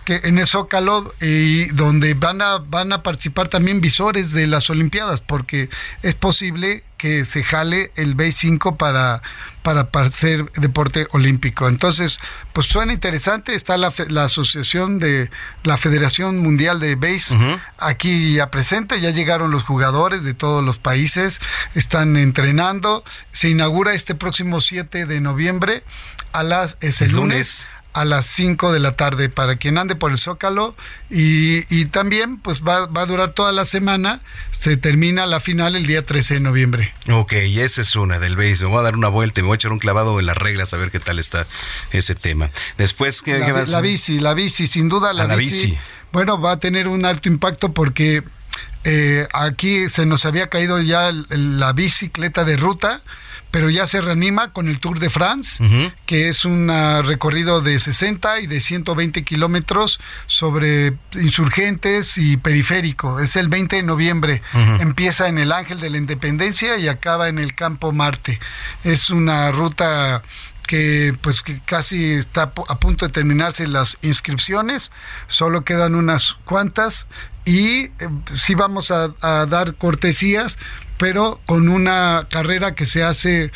que en el Zócalo y donde van a van a participar también visores de las Olimpiadas porque es posible que se jale el Base 5 para para, ser deporte olímpico. Entonces, pues suena interesante, está la, la asociación de la Federación Mundial de Base aquí ya presente, ya llegaron los jugadores de todos los países, están entrenando, se inaugura este próximo 7 de noviembre a las es el Es lunes lunes. A las 5 de la tarde para quien ande por el Zócalo y, y también pues va, va a durar toda la semana, se termina la final el día 13 de noviembre. Ok, y esa es una del béis. Me voy a dar una vuelta y me voy a echar un clavado en las reglas a ver qué tal está ese tema. Después, ¿qué, La, qué más? la bici, la bici, sin duda la, la bici, bici. bueno, va a tener un alto impacto porque eh, aquí se nos había caído ya la bicicleta de ruta, pero ya se reanima con el Tour de France, que es un ah, recorrido de 60 y de 120 kilómetros sobre insurgentes y periférico. Es el 20 de noviembre. Empieza en el Ángel de la Independencia y acaba en el Campo Marte. Es una ruta que pues que casi está a punto de terminarse las inscripciones, solo quedan unas cuantas y eh, sí vamos a, a dar cortesías pero con una carrera que se hace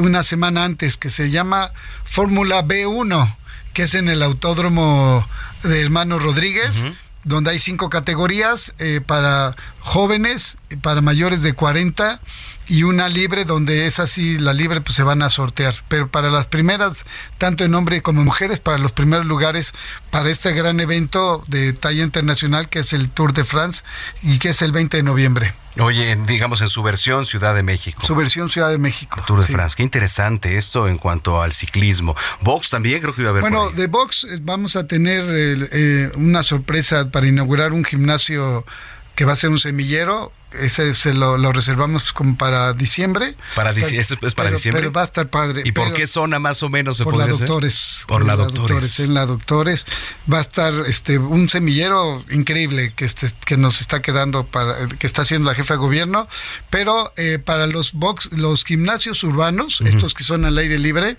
una semana antes, que se llama Fórmula B1, que es en el autódromo de Hermano Rodríguez. donde hay cinco categorías eh, para jóvenes, para mayores de 40 y una libre donde es así, la libre pues se van a sortear. Pero para las primeras, tanto en hombre como en mujeres, para los primeros lugares, para este gran evento de talla internacional que es el Tour de France y que es el 20 de noviembre. Oye, digamos en su versión Ciudad de México. Su versión Ciudad de México. Tour de sí. France. Qué interesante esto en cuanto al ciclismo. Box también creo que iba a haber. Bueno, de box eh, vamos a tener eh, eh, una sorpresa para inaugurar un gimnasio que va a ser un semillero. Ese se lo, lo reservamos como para diciembre. Para ¿eso es para pero- diciembre? Pero va a estar padre. ¿Y por qué zona más o menos se por la podría hacer? doctores Por la doctores. en la doctores va a estar este un semillero increíble que este, que nos está quedando para que está haciendo la jefa de gobierno pero eh, para los box los gimnasios urbanos estos que son al aire libre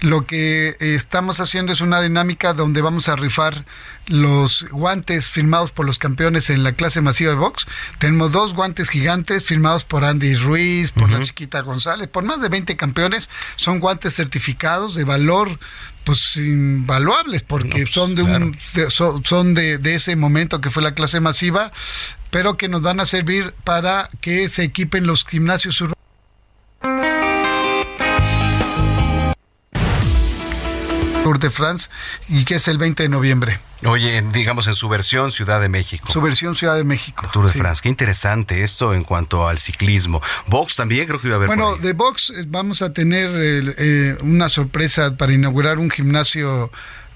lo que eh, estamos haciendo es una dinámica donde vamos a rifar los guantes firmados por los campeones en la clase masiva de box tenemos dos guantes gigantes firmados por Andy Ruiz por la chiquita González por más de 20 campeones son guantes certificados de valor pues invaluables porque son de un de- son, son de, de ese momento que fue la clase masiva pero que nos van a servir para que se equipen los gimnasios urbanos Tour de France y que es el 20 de noviembre Oye, digamos en su versión Ciudad de México. su versión Ciudad de México Tour de sí. France. Qué interesante esto en cuanto al ciclismo. Box también creo que iba a haber. Bueno, de box eh, vamos a tener eh, eh, una sorpresa para inaugurar un gimnasio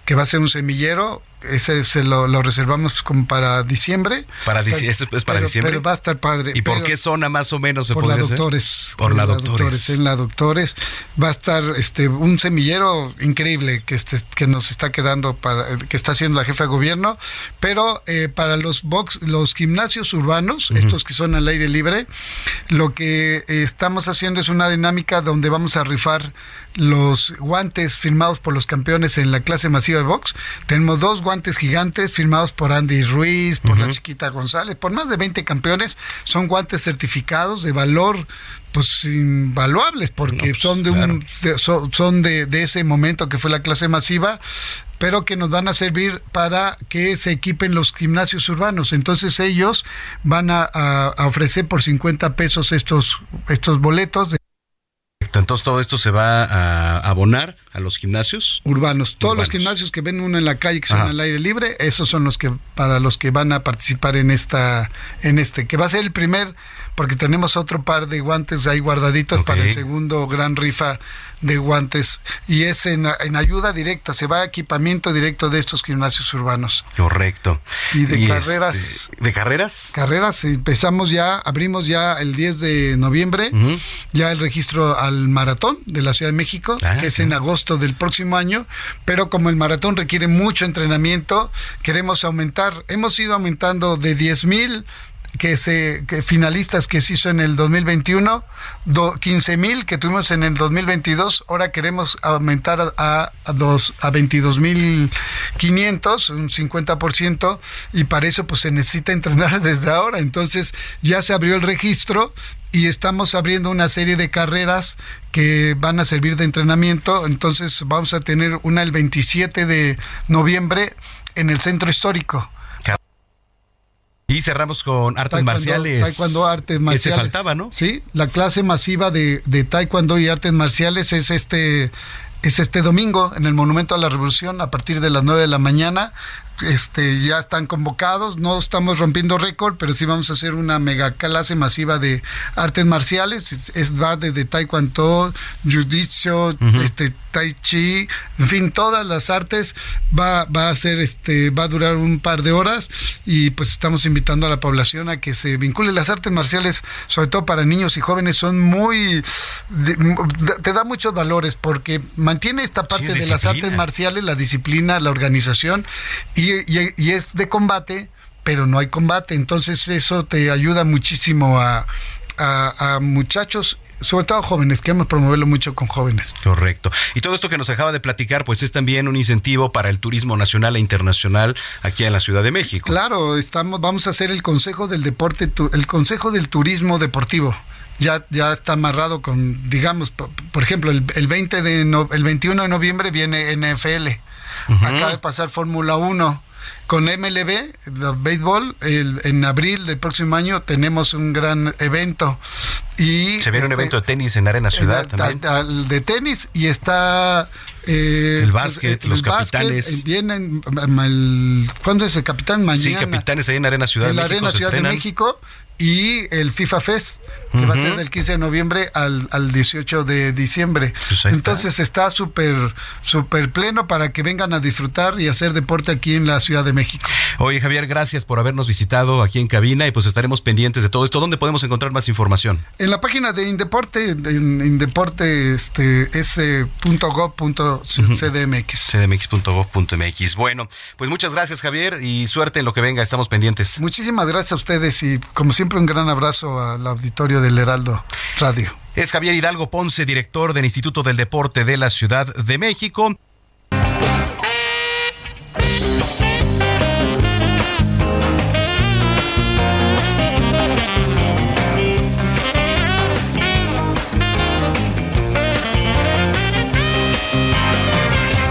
que va a ser un semillero. Ese se lo, lo reservamos como para diciembre. Para dici- Pero- ¿eso es para pero- diciembre? Pero va a estar padre. ¿Y por qué zona más o menos se por la doctores Por la doctores. en la doctores va a estar este un semillero increíble que este que nos está quedando para que está haciendo la jefa de gobierno pero eh, para los box los gimnasios urbanos estos que son al aire libre lo que eh, estamos haciendo es una dinámica donde vamos a rifar los guantes firmados por los campeones en la clase masiva de box. Tenemos dos guantes gigantes firmados por Andy Ruiz por la chiquita González por más de 20 campeones. Son guantes certificados de valor pues invaluables porque son de un de- son, son de, de ese momento que fue la clase masiva pero que nos van a servir para que se equipen los gimnasios urbanos. Entonces ellos van a, a- a ofrecer por 50 pesos estos estos boletos de Perfecto. Entonces todo esto se va a abonar a los gimnasios. urbanos todos los gimnasios que ven uno en la calle que son Ajá. al aire libre esos son los que para los que van a participar en esta en este que va a ser el primer porque tenemos otro par de guantes ahí guardaditos para el segundo gran rifa de guantes y es en, en ayuda directa se va a equipamiento directo de estos gimnasios urbanos Correcto. Y de este, carreras. ¿De carreras? carreras empezamos ya abrimos ya el 10 de noviembre ya el registro al maratón de la Ciudad de México Ah, que es en agosto del próximo año pero como el maratón requiere mucho entrenamiento queremos aumentar hemos ido aumentando de 10 mil que se que finalistas que se hizo en el 2021 do, 15 mil que tuvimos en el 2022 ahora queremos aumentar a, a, dos a 22 mil 500 un 50% y para eso pues se necesita entrenar desde ahora. Entonces ya se abrió el registro y estamos abriendo una serie de carreras que van a servir de entrenamiento. Entonces vamos a tener una el 27 de noviembre en el centro histórico Y cerramos con artes Taekwondo- marciales. Taekwondo, artes marciales. Ese faltaba, ¿no? Sí, la clase masiva de, de Taekwondo y artes marciales es este es este domingo en el Monumento a la Revolución a partir de las 9 de la mañana. Este, ya están convocados, no estamos rompiendo récord, pero sí vamos a hacer una mega clase masiva de artes marciales. Es, es- va desde Taekwondo, Jiu-Jitsu, Ujú. este, Tai Chi, en fin, todas las artes va, va a ser este, va a durar un par de horas y pues estamos invitando a la población a que se vincule. Las artes marciales, sobre todo para niños y jóvenes, son muy de- te da muchos valores porque mantiene esta parte es de las artes marciales, la disciplina, la organización y, y- y es de combate, pero no hay combate. Entonces eso te ayuda muchísimo a a, a muchachos, sobre todo jóvenes, queremos promoverlo mucho con jóvenes. Correcto. Y todo esto que nos acaba de platicar, pues es también un incentivo para el turismo nacional e internacional aquí en la Ciudad de México. Claro, estamos, vamos a hacer el Consejo del Deporte, el Consejo del Turismo Deportivo. Ya, ya está amarrado con, digamos, por, por ejemplo, el, el 20 de no- el 21 de noviembre viene NFL. Acaba de pasar Fórmula 1. Con MLB, el béisbol, el- en abril del próximo año tenemos un gran evento. Y Se viene un este, evento de tenis en Arena Ciudad también. al- al de tenis y está eh, El básquet, los básquet, capitanes. eh, vienen el- ¿cuándo es el capitán? Mañana. Sí, capitanes ahí en Arena Ciudad en de la México Arena Ciudad de. México y el FIFA Fest que va a ser del 15 de noviembre al, al 18 de diciembre. Pues. Entonces está súper súper pleno para que vengan a disfrutar y hacer deporte aquí en la Ciudad de México. Oye, Javier, gracias por habernos visitado aquí en cabina y pues estaremos pendientes de todo esto. ¿Dónde podemos encontrar más información? En la página de Indeporte, en Indeporte este, s.gov.cdmx. cdmx.gov.mx. Bueno, pues muchas gracias, Javier, y suerte en lo que venga. Estamos pendientes. Muchísimas gracias a ustedes y como siempre un gran abrazo al auditorio del Heraldo Radio. Es Javier Hidalgo Ponce, director del Instituto del Deporte de la Ciudad de México.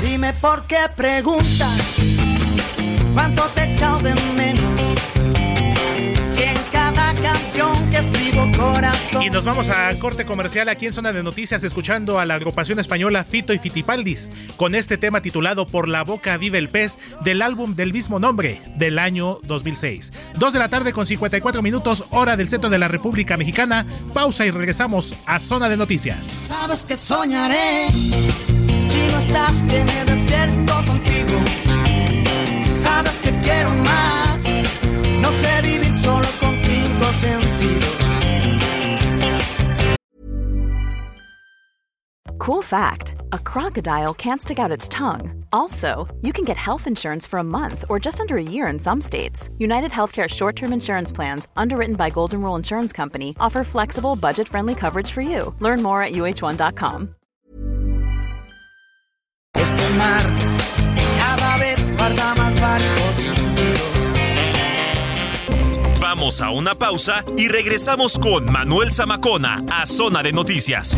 Dime por qué preguntas cuánto te he echado de menos. Escribo corazón. Y nos vamos a corte comercial aquí en Zona de Noticias escuchando a la agrupación española Fito y Fitipaldis con este tema titulado Por la boca vive el pez del álbum del mismo nombre del año 2006. Dos de la tarde con 54 minutos hora del centro de la República Mexicana. Pausa y regresamos a Zona de Noticias. Sabes que soñaré si no estás que me despierto contigo. Sabes que quiero más. No sé vivir solo con cinco sentidos. Cool fact a crocodile can't stick out its tongue. Also, you can get health insurance for a month or just under a year in some states. United Healthcare short term insurance plans, underwritten by Golden Rule Insurance Company, offer flexible, budget friendly coverage for you. Learn more at uh1.com. Este mar cada vez guarda más barcos hundidos. Vamos a una pausa y regresamos con Manuel Zamacona a Zona de Noticias.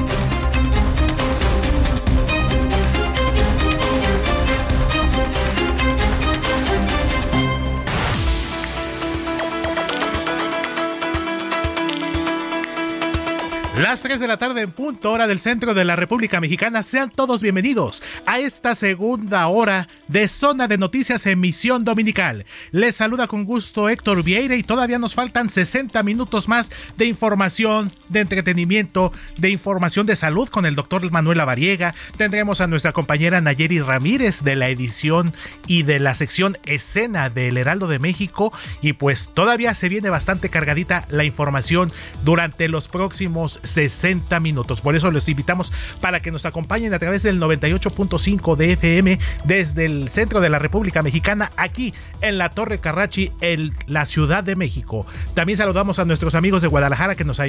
Las 3 de la tarde en punto hora del centro de la República Mexicana. Sean todos bienvenidos a esta segunda hora de Zona de Noticias Emisión Dominical. Les saluda con gusto Héctor Vieira y todavía nos faltan 60 minutos más de información, de entretenimiento, de información de salud con el doctor Manuel Lavariega. Tendremos a nuestra compañera Nayeri Ramírez de la edición y de la sección escena del Heraldo de México. Y pues todavía se viene bastante cargadita la información durante los próximos 60 minutos. Por eso los invitamos para que nos acompañen a través del 98.5 de FM desde el centro de la República Mexicana, aquí en la Torre Carrachi, en la Ciudad de México. También saludamos a nuestros amigos de Guadalajara que nos,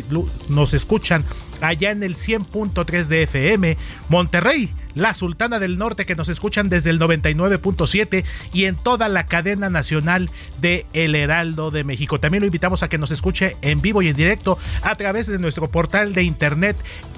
nos escuchan allá en el 100.3 de FM, Monterrey, la Sultana del Norte que nos escuchan desde el 99.7 y en toda la cadena nacional de El Heraldo de México. También lo invitamos a que nos escuche en vivo y en directo a través de nuestro portal de internet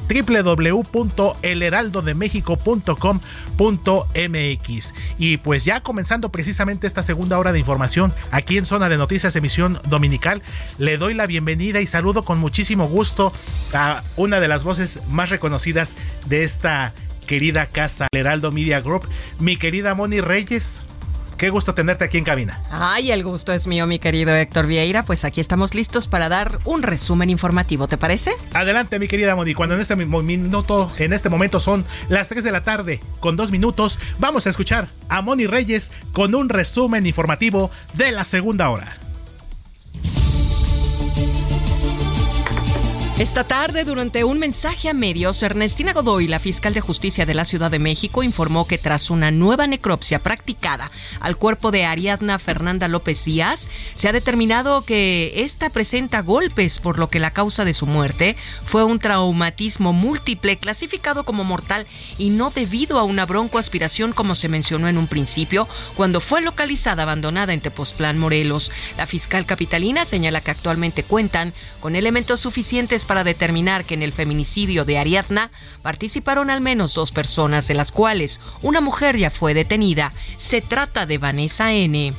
www.elheraldodemexico.com.mx y pues ya comenzando precisamente esta segunda hora de información aquí en Zona de Noticias emisión dominical le doy la bienvenida y saludo con muchísimo gusto a una de las voces más reconocidas de esta querida casa el Heraldo Media Group. Mi querida Moni Reyes Qué gusto tenerte aquí en cabina. Ay, el gusto es mío, mi querido Héctor Vieira. Pues aquí estamos listos para dar un resumen informativo, ¿te parece? Adelante, mi querida Moni. Cuando en este minuto, en este momento son las 3 de la tarde con dos minutos, vamos a escuchar a Moni Reyes con un resumen informativo de la segunda hora. Esta tarde, durante un mensaje a medios, Ernestina Godoy, la fiscal de justicia de la Ciudad de México, informó que tras una nueva necropsia practicada al cuerpo de Ariadna Fernanda López Díaz, se ha determinado que esta presenta golpes, por lo que la causa de su muerte fue un traumatismo múltiple clasificado como mortal y no debido a una broncoaspiración como se mencionó en un principio cuando fue localizada abandonada en Tepoztlán, Morelos. La fiscal capitalina señala que actualmente cuentan con elementos suficientes para determinar que en el feminicidio de Ariadna participaron al menos dos personas, de las cuales una mujer ya fue detenida. Se trata de Vanessa N.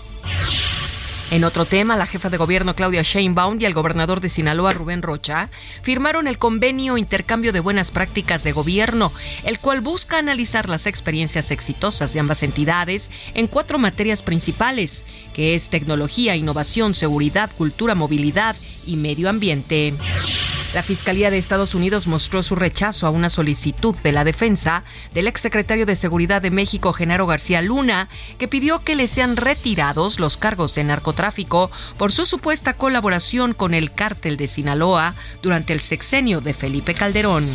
En otro tema, la jefa de gobierno Claudia Sheinbaum y el gobernador de Sinaloa Rubén Rocha firmaron el convenio Intercambio de Buenas Prácticas de Gobierno, el cual busca analizar las experiencias exitosas de ambas entidades en cuatro materias principales, que es tecnología, innovación, seguridad, cultura, movilidad y medio ambiente. La Fiscalía de Estados Unidos mostró su rechazo a una solicitud de la defensa del exsecretario de Seguridad de México, Genaro García Luna, que pidió que le sean retirados los cargos de narcotráfico por su supuesta colaboración con el cártel de Sinaloa durante el sexenio de Felipe Calderón.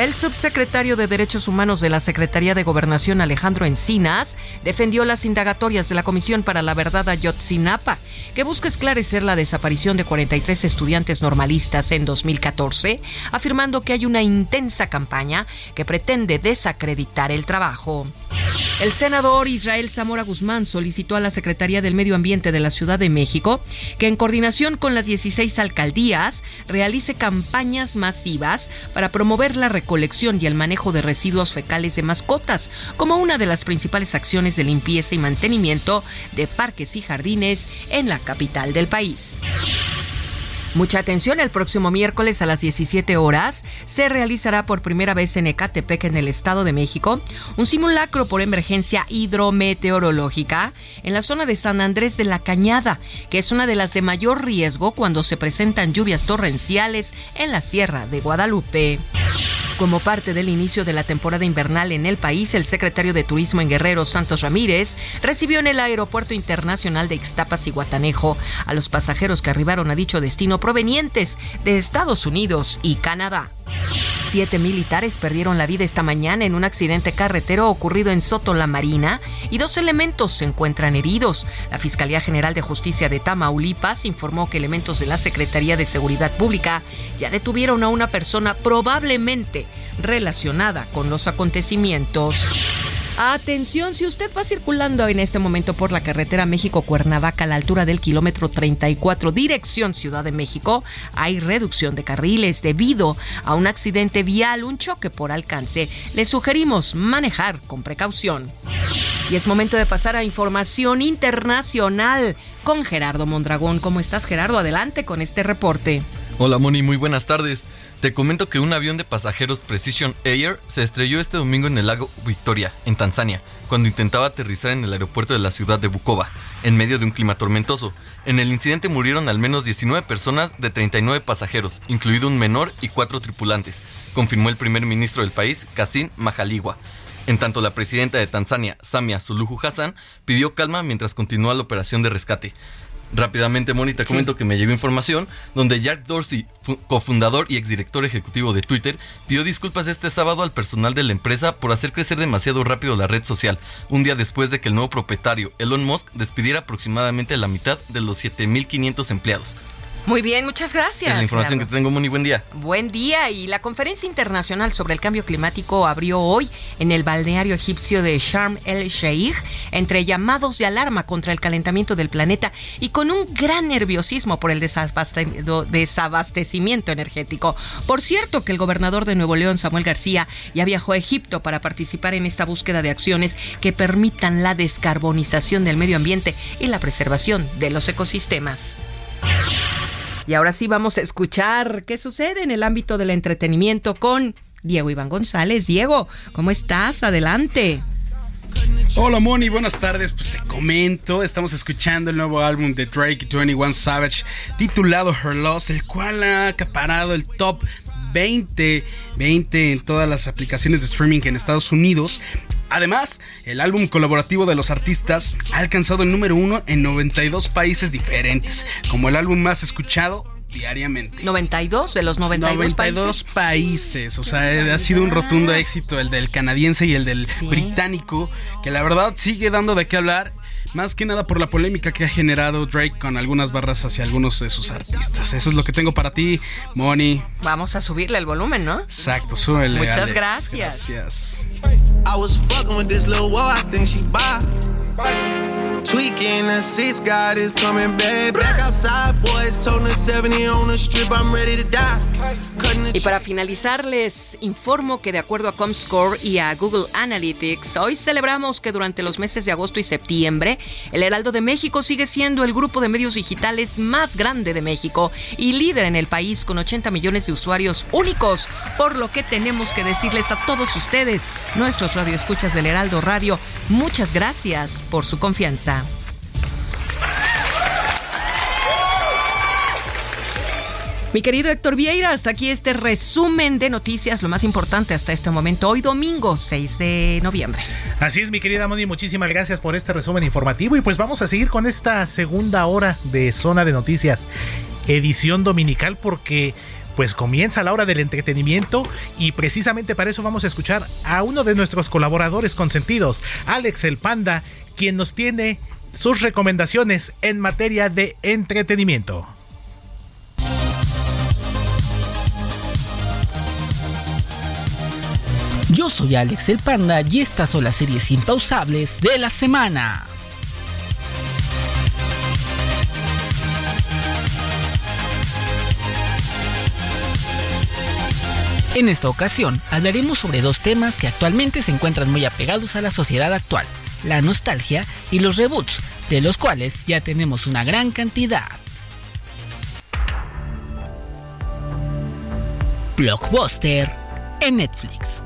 El subsecretario de Derechos Humanos de la Secretaría de Gobernación, Alejandro Encinas, defendió las indagatorias de la Comisión para la Verdad Ayotzinapa, que busca esclarecer la desaparición de 43 estudiantes normalistas en 2014, afirmando que hay una intensa campaña que pretende desacreditar el trabajo. El senador Israel Zamora Guzmán solicitó a la Secretaría del Medio Ambiente de la Ciudad de México que en coordinación con las 16 alcaldías realice campañas masivas para promover la recolección y el manejo de residuos fecales de mascotas como una de las principales acciones de limpieza y mantenimiento de parques y jardines en la capital del país. Mucha atención, el próximo miércoles a las 17 horas se realizará por primera vez en Ecatepec, en el Estado de México, un simulacro por emergencia hidrometeorológica en la zona de San Andrés de la Cañada, que es una de las de mayor riesgo cuando se presentan lluvias torrenciales en la Sierra de Guadalupe. Como parte del inicio de la temporada invernal en el país, el secretario de Turismo en Guerrero, Santos Ramírez, recibió en el Aeropuerto Internacional de Ixtapas y Guatanejo a los pasajeros que arribaron a dicho destino provenientes de Estados Unidos y Canadá. Siete militares perdieron la vida esta mañana en un accidente carretero ocurrido en Soto La Marina y dos elementos se encuentran heridos. La Fiscalía General de Justicia de Tamaulipas informó que elementos de la Secretaría de Seguridad Pública ya detuvieron a una persona probablemente relacionada con los acontecimientos. Atención, si usted va circulando en este momento por la carretera México-Cuernavaca a la altura del kilómetro 34, dirección Ciudad de México, hay reducción de carriles debido a un accidente vial, un choque por alcance. Le sugerimos manejar con precaución. Y es momento de pasar a información internacional con Gerardo Mondragón. ¿Cómo estás, Gerardo? Adelante con este reporte. Hola, Moni, muy buenas tardes. Te comento que un avión de pasajeros Precision Air se estrelló este domingo en el lago Victoria, en Tanzania, cuando intentaba aterrizar en el aeropuerto de la ciudad de Bukoba, en medio de un clima tormentoso. En el incidente murieron al menos 19 personas de 39 pasajeros, incluido un menor y cuatro tripulantes, confirmó el primer ministro del país, Kassim Majaliwa. En tanto, la presidenta de Tanzania, Samia Suluhu Hassan, pidió calma mientras continúa la operación de rescate. Rápidamente, Moni, te comento que me llegó información donde Jack Dorsey, cofundador y exdirector ejecutivo de Twitter, pidió disculpas este sábado al personal de la empresa por hacer crecer demasiado rápido la red social, un día después de que el nuevo propietario, Elon Musk, despidiera aproximadamente la mitad de los 7.500 empleados. Muy bien, muchas gracias. Es la información Gerardo. que tengo, muy buen día. Buen día y la Conferencia Internacional sobre el Cambio Climático abrió hoy en el balneario egipcio de Sharm el Sheikh entre llamados de alarma contra el calentamiento del planeta y con un gran nerviosismo por el desabastecimiento energético. Por cierto que el gobernador de Nuevo León, Samuel García, ya viajó a Egipto para participar en esta búsqueda de acciones que permitan la descarbonización del medio ambiente y la preservación de los ecosistemas. Y ahora sí vamos a escuchar qué sucede en el ámbito del entretenimiento con Diego Iván González. Diego, ¿cómo estás? Adelante. Hola Moni, buenas tardes. Pues te comento, estamos escuchando el nuevo álbum de Drake 21 Savage titulado Her Loss, el cual ha acaparado el top 20, 20 en todas las aplicaciones de streaming en Estados Unidos. Además, el álbum colaborativo de los artistas ha alcanzado el número uno en 92 países diferentes, como el álbum más escuchado diariamente. 92 de los 92, 92 países. O sea, ha sido un rotundo éxito el del canadiense y el del británico, que la verdad sigue dando de qué hablar. Más que nada por la polémica que ha generado Drake con algunas barras hacia algunos de sus artistas. Eso es lo que tengo para ti, Moni. Vamos a subirle el volumen, ¿no? Exacto, súbele. Muchas Alex. gracias. Gracias. I was fucking with this little whoa, I think she bi. Tweaking the six, God is coming back. Back outside, boys told the 70 on the strip, I'm ready to die. Cutting the Y para finalizar, les informo que de acuerdo a Comscore y a Google Analytics, hoy celebramos que durante los meses de agosto y septiembre, el Heraldo de México sigue siendo el grupo de medios digitales más grande de México y líder en el país con 80 millones de usuarios únicos, por lo que tenemos que decirles a todos ustedes, nuestros radioescuchas del Heraldo Radio, muchas gracias por su confianza. Mi querido Héctor Vieira, hasta aquí este resumen de noticias, lo más importante hasta este momento, hoy domingo 6 de noviembre. Así es, mi querida Moni, muchísimas gracias por este resumen informativo y pues vamos a seguir con esta segunda hora de Zona de Noticias, edición dominical porque pues comienza la hora del entretenimiento y precisamente para eso vamos a escuchar a uno de nuestros colaboradores consentidos, Alex el Panda, quien nos tiene sus recomendaciones en materia de entretenimiento. Yo soy Alex el Panda y estas son las series impausables de la semana. En esta ocasión hablaremos sobre dos temas que actualmente se encuentran muy apegados a la sociedad actual, la nostalgia y los reboots, de los cuales ya tenemos una gran cantidad. Blockbuster en Netflix.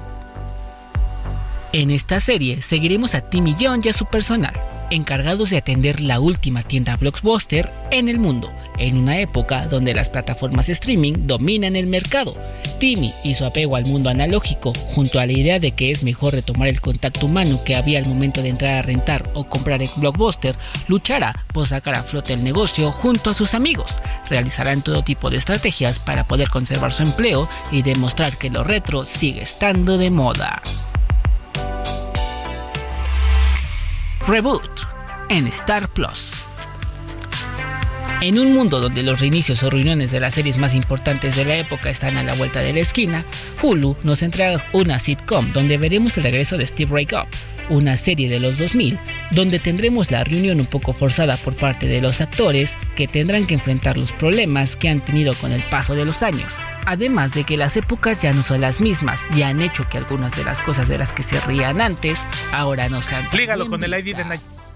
En esta serie seguiremos a Timmy John y a su personal, encargados de atender la última tienda blockbuster en el mundo, en una época donde las plataformas streaming dominan el mercado. Timmy y su apego al mundo analógico, junto a la idea de que es mejor retomar el contacto humano que había al momento de entrar a rentar o comprar el blockbuster, luchará por sacar a flote el negocio junto a sus amigos. Realizarán todo tipo de estrategias para poder conservar su empleo y demostrar que lo retro sigue estando de moda. Reboot en Star Plus. En un mundo donde los reinicios o reuniones de las series más importantes de la época están a la vuelta de la esquina, Hulu nos entrega una sitcom donde veremos el regreso de Steve Ray Up, una serie de los 2000 donde tendremos la reunión un poco forzada por parte de los actores que tendrán que enfrentar los problemas que han tenido con el paso de los años. Además de que las épocas ya no son las mismas y han hecho que algunas de las cosas de las que se rían antes ahora no sean. Lígalo con el ID de vistas.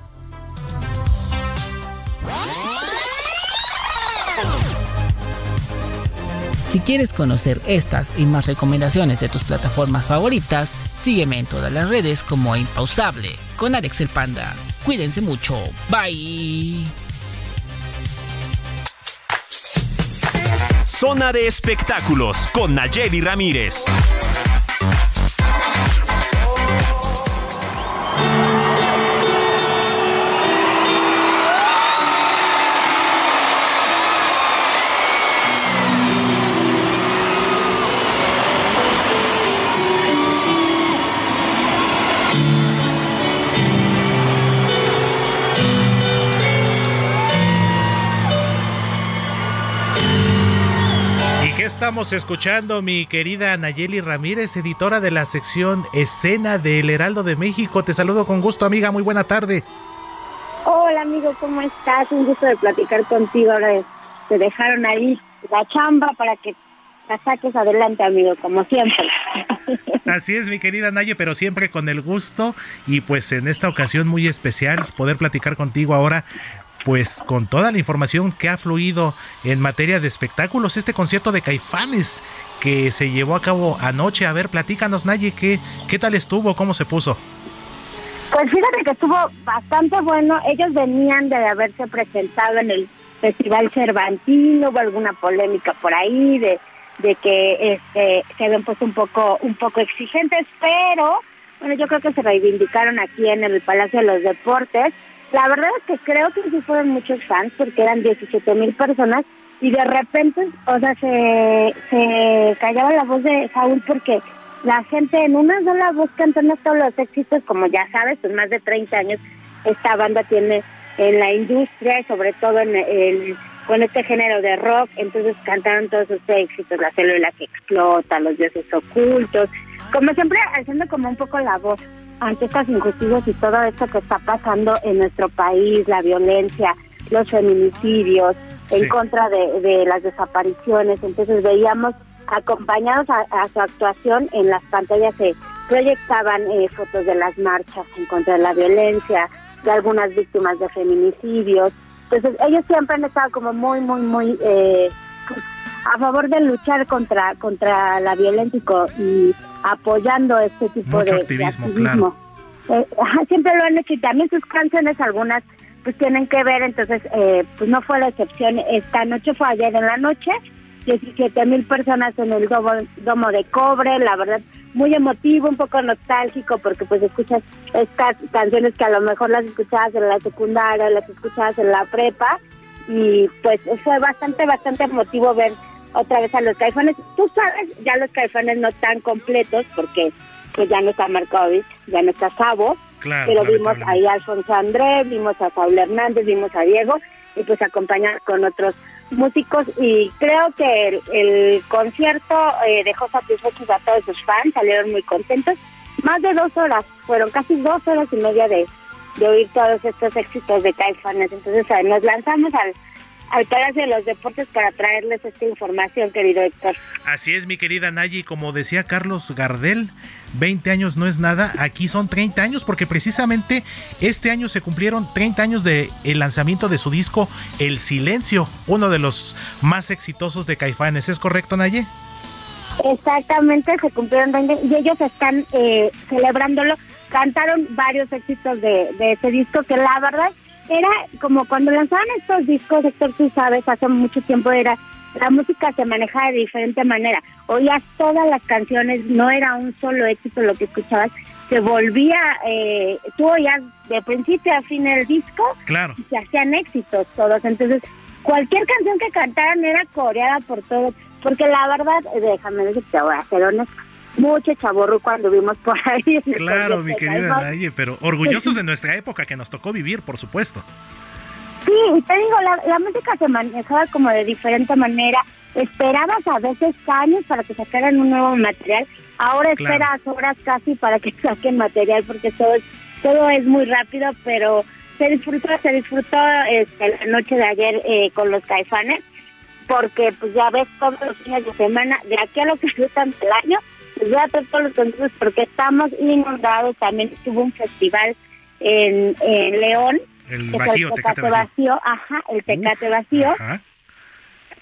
Si quieres conocer estas y más recomendaciones de tus plataformas favoritas, sígueme en todas las redes como Impausable con Alex el Panda. Cuídense mucho. Bye. Zona de espectáculos con Nayeli Ramírez. Estamos escuchando, mi querida Nayeli Ramírez, editora de la sección Escena del Heraldo de México? Te saludo con gusto, amiga. Muy buena tarde. Hola amigo, ¿cómo estás? Un gusto de platicar contigo. Ahora te dejaron ahí la chamba para que la saques adelante, amigo, como siempre. Así es, mi querida Naye, pero siempre con el gusto y pues en esta ocasión muy especial poder platicar contigo ahora pues con toda la información que ha fluido en materia de espectáculos, este concierto de Caifanes que se llevó a cabo anoche. A ver, platícanos, Naye, ¿qué, qué tal estuvo? ¿Cómo se puso? Pues fíjate que estuvo bastante bueno. Ellos venían de haberse presentado en el Festival Cervantino, hubo alguna polémica por ahí de, de que este, se habían puesto un poco, un poco exigentes, pero bueno, yo creo que se reivindicaron aquí en el Palacio de los Deportes. La verdad es que creo que sí fueron muchos fans porque eran 17 mil personas y de repente, o sea, se, se callaba la voz de Saúl porque la gente en una sola voz cantando todos los éxitos, como ya sabes, pues más de 30 años esta banda tiene en la industria y sobre todo en, el con este género de rock, entonces cantaron todos sus éxitos, la célula que explota, los dioses ocultos, como siempre haciendo como un poco la voz ante estas injusticias y todo esto que está pasando en nuestro país, la violencia, los feminicidios, en contra de, las desapariciones. Entonces veíamos acompañados a, su actuación en las pantallas se proyectaban eh, fotos de las marchas en contra de la violencia, de algunas víctimas de feminicidios. Entonces ellos siempre han estado como muy, muy, muy eh, a favor de luchar contra contra la violencia y, apoyando este tipo de activismo. Eh, siempre lo han hecho y también sus canciones algunas pues tienen que ver, entonces eh, pues no fue la excepción. Esta noche fue ayer en la noche, 17 mil personas en el domo, domo de cobre, la verdad muy emotivo, un poco nostálgico porque pues escuchas estas canciones que a lo mejor las escuchabas en la secundaria, las escuchabas en la prepa y pues fue bastante, bastante emotivo ver otra vez a los caifanes. Tú sabes, ya los caifanes no tan completos porque pues ya no está Markovich, ya no está Sabo, pero vimos ahí a Alfonso Andrés, vimos a Saúl Hernández, vimos a Diego y pues acompañar con otros músicos y creo que el, concierto eh, dejó satisfechos a todos sus fans, salieron muy contentos. Más de dos horas, fueron casi dos horas y media de, de oír todos estos éxitos de Caifanes. Entonces nos lanzamos al, al Palacio de los Deportes para traerles esta información, querido Héctor. Así es, mi querida Nayi, como decía Carlos Gardel, 20 años no es nada, aquí son 30 años porque precisamente este año se cumplieron 30 años de el lanzamiento de su disco El Silencio, uno de los más exitosos de Caifanes, ¿es correcto, Naye? Exactamente, se cumplieron 20 y ellos están eh, celebrándolo. Cantaron varios éxitos de, de ese disco que la verdad era como cuando lanzaban estos discos, Héctor, tú sabes, hace mucho tiempo era la música se manejaba de diferente manera. Oías todas las canciones, no era un solo éxito lo que escuchabas, se volvía, eh, tú oías de principio a fin el disco, claro. y se hacían éxitos todos. Entonces, cualquier canción que cantaran era coreada por todos, porque la verdad, déjame decirte, voy a ser honesta, mucho chaborro cuando vimos por ahí. Claro, mi querida Naye, pero orgullosos de nuestra época que nos tocó vivir, por supuesto. Sí, y te digo, la, música se manejaba como de diferente manera. Esperabas a veces años para que sacaran un nuevo material. Ahora esperas horas casi para que saquen material porque todo es, todo es muy rápido, pero se disfrutó, se disfrutó este, la noche de ayer eh, con los caifanes porque pues ya ves todos los fines de semana, de aquí a lo que gustan el año, les voy a hacer todos los conciertos porque estamos inundados. También estuvo un festival en, León. El Tecate Vacío. Ajá, el Tecate Vacío.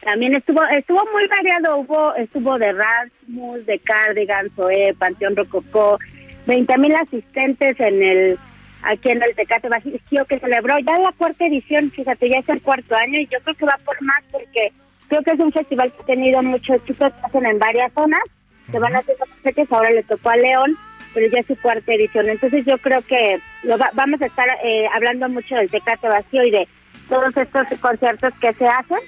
También estuvo estuvo muy variado. Hubo estuvo de Rasmus, de Cardigan, Zoé, Panteón Rococó. 20 mil asistentes en el aquí en el Tecate Vacío que celebró ya la cuarta edición. Fíjate, ya es el cuarto año y yo creo que va por más porque creo que es un festival que ha tenido muchos chicos que hacen en varias zonas se van a hacer ahora le tocó a León, pero ya es su cuarta edición. Entonces yo creo que lo vamos a estar eh, hablando mucho del Tecate Vacío y de todos estos conciertos que se hacen,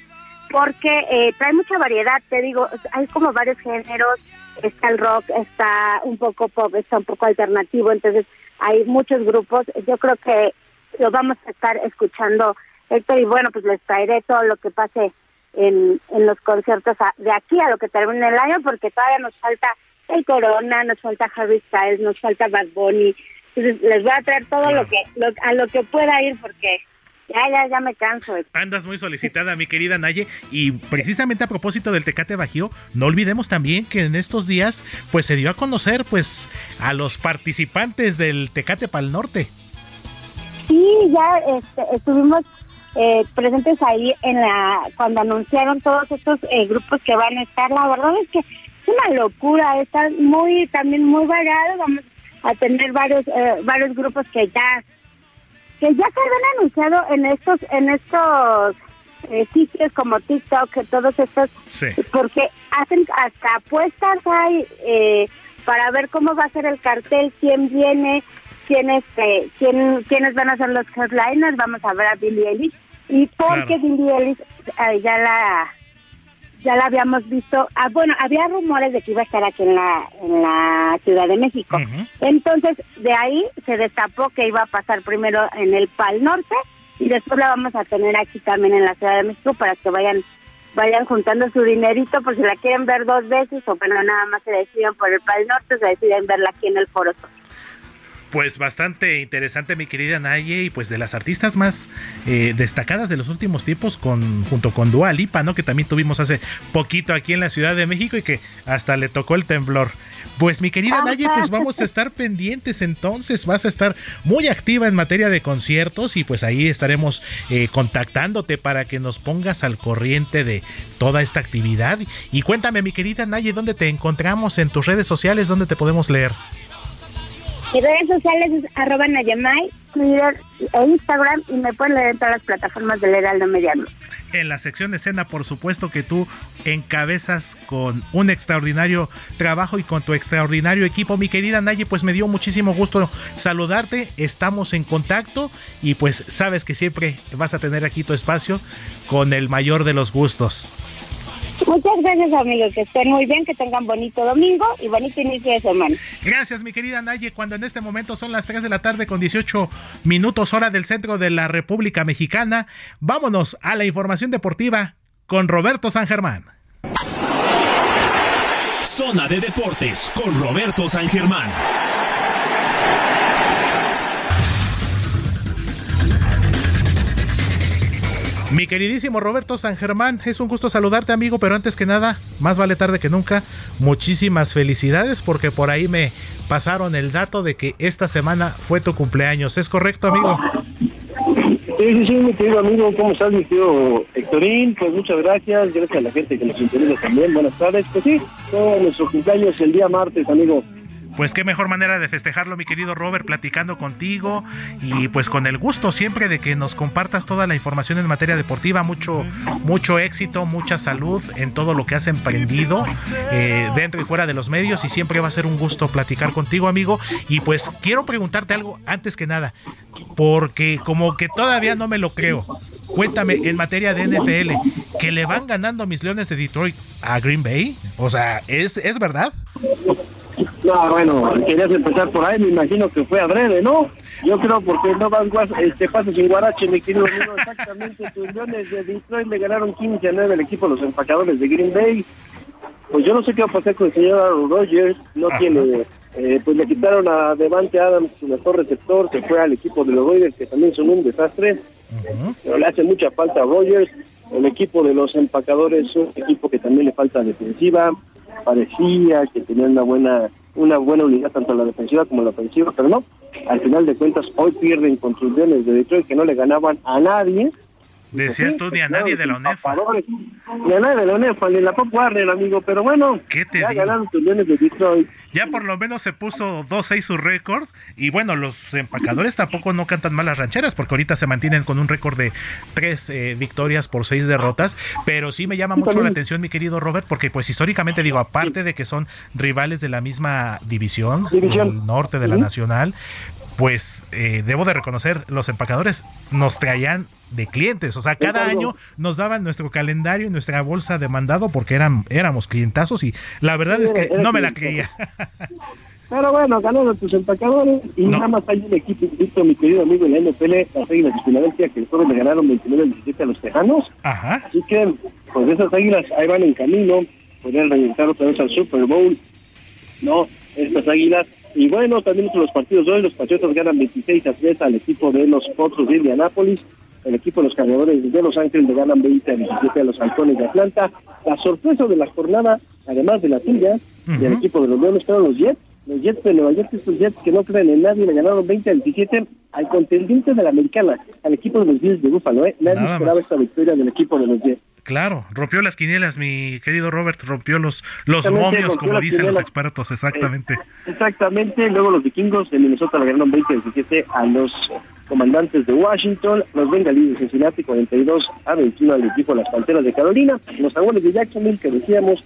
porque eh, trae mucha variedad, te digo, hay como varios géneros, está el rock, está un poco pop, está un poco alternativo, entonces hay muchos grupos, yo creo que lo vamos a estar escuchando, Héctor, y bueno, pues les traeré todo lo que pase en, en los conciertos de aquí a lo que termine el año, porque todavía nos falta el Corona, nos falta Harry Styles, nos falta Bad Bunny. Entonces les voy a traer todo lo que a lo que pueda ir porque ya, ya, ya me canso. Andas muy solicitada, mi querida Naye. Y precisamente a propósito del Tecate Bajío, no olvidemos también que en estos días, pues se dio a conocer, pues, a los participantes del Tecate Pal Norte. Sí, ya este, estuvimos eh, presentes ahí en la cuando anunciaron todos estos eh, grupos que van a estar. La verdad es que es una locura, está muy también muy variado. Vamos a tener varios eh, varios grupos que ya que ya se habían anunciado en estos en estos sitios como TikTok, todos estos, porque hacen hasta apuestas hay para ver cómo va a ser el cartel, quién viene, quién este, quién, quiénes van a ser los headliners. Vamos a ver a Billie Eilish y porque Billie Ellis ya la ya la habíamos visto. Ah, bueno, había rumores de que iba a estar aquí en la, en la Ciudad de México. Entonces, de ahí se destapó que iba a pasar primero en el Pal Norte y después la vamos a tener aquí también en la Ciudad de México para que vayan vayan juntando su dinerito por si la quieren ver dos veces o bueno, nada más se deciden por el Pal Norte, se deciden verla aquí en el Foro pues bastante interesante, mi querida Naye, y pues de las artistas más eh, destacadas de los últimos tiempos, con, junto con Dua Lipa, ¿no? Que también tuvimos hace poquito aquí en la Ciudad de México y que hasta le tocó el temblor. Pues mi querida Naye, pues vamos a estar pendientes entonces, vas a estar muy activa en materia de conciertos y pues ahí estaremos eh, contactándote para que nos pongas al corriente de toda esta actividad. Y cuéntame, mi querida Naye, ¿dónde te encontramos en tus redes sociales? ¿Dónde te podemos leer? Redes sociales es arroba Twitter e Instagram y me pueden leer en todas las plataformas del Heraldo Mediano. En la sección de escena, por supuesto que tú encabezas con un extraordinario trabajo y con tu extraordinario equipo. Mi querida Naye, pues me dio muchísimo gusto saludarte. Estamos en contacto y pues sabes que siempre vas a tener aquí tu espacio con el mayor de los gustos. Muchas gracias, amigos. Que estén muy bien, que tengan bonito domingo y bonito inicio de semana. Gracias, mi querida Naye. Cuando en este momento son las 3 de la tarde con 18 minutos hora del centro de la República Mexicana, vámonos a la información deportiva con Roberto San Germán. Zona de Deportes con Roberto San Germán. Mi queridísimo Roberto San Germán, es un gusto saludarte amigo, pero antes que nada, más vale tarde que nunca, muchísimas felicidades porque por ahí me pasaron el dato de que esta semana fue tu cumpleaños, ¿es correcto amigo? Sí, sí, sí, mi querido amigo, ¿cómo estás mi querido Héctorín? Pues muchas gracias, gracias a la gente que nos interesa también, buenas tardes, pues sí, todo nuestro cumpleaños el día martes, amigo pues qué mejor manera de festejarlo, mi querido Robert, platicando contigo y pues con el gusto siempre de que nos compartas toda la información en materia deportiva, mucho, mucho éxito, mucha salud en todo lo que has emprendido eh, dentro y fuera de los medios y siempre va a ser un gusto platicar contigo, amigo. Y pues quiero preguntarte algo antes que nada, porque como que todavía no me lo creo. Cuéntame, en materia de NFL, que le van ganando mis Leones de Detroit a Green Bay. O sea, ¿es, es verdad? No, bueno, querías empezar por ahí, me imagino que fue adrede, ¿no? Yo creo porque no vas este paso sin guarache, mi querido amigo, exactamente tus leones de Detroit le ganaron 15 a 9 el equipo los empacadores de Green Bay. Pues yo no sé qué va a pasar con el señor Aaron Rodgers, no tiene, eh, pues le quitaron a Devante Adams su mejor receptor, se fue al equipo de los Raiders que también son un desastre, pero le hace mucha falta a Rodgers, el equipo de los empacadores es un equipo que también le falta defensiva, parecía que tenía una buena una buena unidad tanto la defensiva como la ofensiva, pero no, al final de cuentas hoy pierden con sus de Detroit que no le ganaban a nadie. Decías tú ni a nadie de la UNEFA. Ni a nadie de la UNEFA, ni la Pop Warner, amigo, pero bueno, ¿Qué te ya ganaron tus de Detroit. Ya por lo menos se puso 2-6 su récord. Y bueno, los empacadores tampoco no cantan mal las rancheras, porque ahorita se mantienen con un récord de 3 eh, victorias por 6 derrotas. Pero sí me llama mucho la atención, mi querido Robert, porque pues históricamente digo, aparte de que son rivales de la misma división, del norte de la nacional, pues eh, debo de reconocer, los empacadores nos traían de clientes, o sea, cada año nos daban nuestro calendario y nuestra bolsa de mandado porque eran, éramos clientazos y la verdad es que no me la creía. Pero bueno, ganaron tus empacadores y nada más hay un equipo invicto, mi querido amigo en la NFL, las Águilas de Filadelfia, que el le ganaron 29-17 a los Tejanos. Ajá. Así que, pues esas Águilas ahí van en camino, podrían regresar otra vez al Super Bowl. No, estas Águilas y bueno, también los partidos de hoy, los Patriotas ganan 26 a 3 al equipo de los Potros de Indianápolis. El equipo de los Cargadores de Los Ángeles le ganan 20 a 17 a los Halcones de Atlanta. La sorpresa de la jornada, además de la tuya, y el equipo de los Leones, fueron los Jets. Los Jets de Nueva York, estos Jets que no creen en nadie, le ganaron 20 a 17 al contendiente de la americana, al equipo de los Bills de Búfalo. ¿eh? Nadie esperaba esta victoria del equipo de los Jets. Claro, rompió las quinielas, mi querido Robert, rompió los, los momios, como dicen los expertos, exactamente. Eh, exactamente, luego los vikingos de Minnesota le ganaron 20-17 a los comandantes de Washington, los bengalíes de Cincinnati 42 a 21 al equipo de las Panteras de Carolina, los abuelos de Jacksonville que decíamos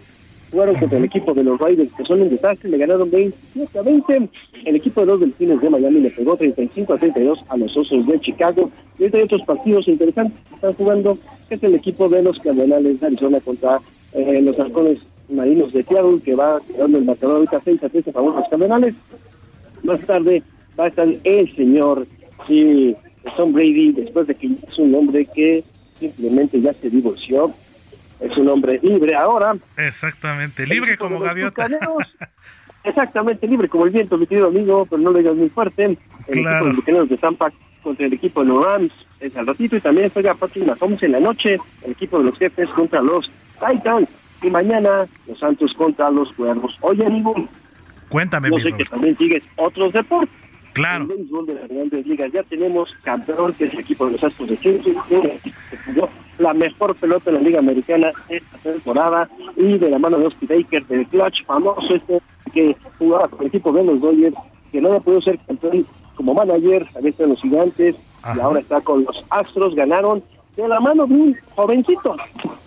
jugaron contra el equipo de los Raiders, que son un desastre, le ganaron 27 a 20. El equipo de los Delfines de Miami le pegó 35 a 32 a los Osos de Chicago. Y hay otros partidos interesantes que están jugando, que es el equipo de los Cardenales de Arizona contra eh, los halcones marinos de Seattle, que va dando el marcador ahorita 6 a 3 a favor de los cardenales. Más tarde va a estar el señor, sí, Tom Brady, después de que es un hombre que simplemente ya se divorció, es un hombre libre ahora. Exactamente, libre como gaviota. Exactamente, libre como el viento, mi querido amigo, pero no lo digas muy fuerte. El equipo de los de Tampa contra el equipo de los Rams es al ratito y también juega Patrick Mahomes en la noche, el equipo de los jefes contra los Titans y mañana los Santos contra los Cuervos. Oye, amigo, cuéntame. Yo sé que también sigues otros deportes. Claro. El béisbol de las grandes ligas ya tenemos campeón, que es el equipo de los Astros de Houston, la mejor pelota de la Liga Americana esta temporada y de la mano de Oscar Baker del Clutch, famoso este que jugaba con el equipo de los Dodgers, que no podido ser campeón como manager, había estado en los Gigantes y ahora está con los Astros, ganaron de la mano de un jovencito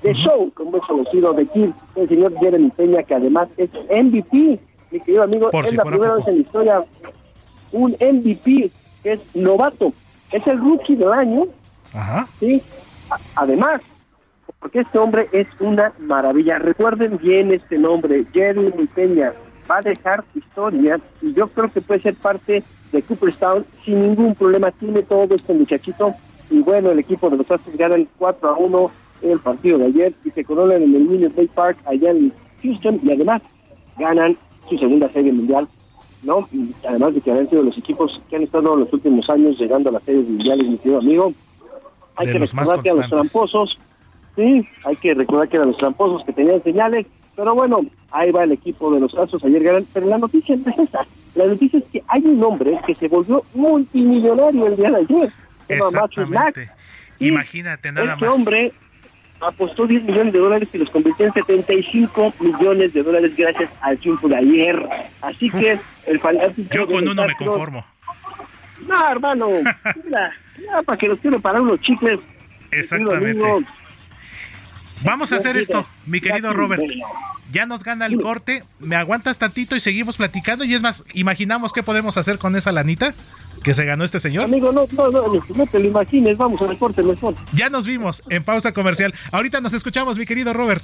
de show, como es conocido de Kid, el señor Jeremy Peña, que además es MVP, mi querido amigo, Por es si la primera poco. vez en la historia un MVP, que es novato, es el rookie del año, Ajá. ¿sí? Además, porque este hombre es una maravilla. Recuerden bien este nombre, Jeremy Peña. Va a dejar historia y yo creo que puede ser parte de Cooperstown sin ningún problema. Tiene todo este muchachito. Y bueno, el equipo de los Astros ganan 4 a 1 en el partido de ayer y se coronan en el Minute Bay Park allá en Houston y además ganan su segunda serie mundial. ¿no? Y además de que han sido los equipos que han estado en los últimos años llegando a las series mundiales, mi querido amigo. Hay De que recordar que a los tramposos, sí, hay que recordar que eran los tramposos que tenían señales, pero bueno, ahí va el equipo de los Astros, ayer ganan, pero la noticia no es esa, la noticia es que hay un hombre que se volvió multimillonario el día de ayer, se. Exactamente. Imagínate nada Este más. hombre apostó 10 millones de dólares y los convirtió en 75 millones de dólares gracias al triunfo de ayer. Así que el fanático... Yo con uno me conformo. No, hermano, mira, para que los quiero para unos chicles. Exactamente. Amigo, Vamos a hacer esto, mi querido Robert. Ya nos gana el corte, me aguantas tantito y seguimos platicando. Y es más, imaginamos qué podemos hacer con esa lanita que se ganó este señor. Amigo, no, no, no, no te lo imagines, vamos al corte mejor. Ya nos vimos en pausa comercial. Ahorita nos escuchamos, mi querido Robert.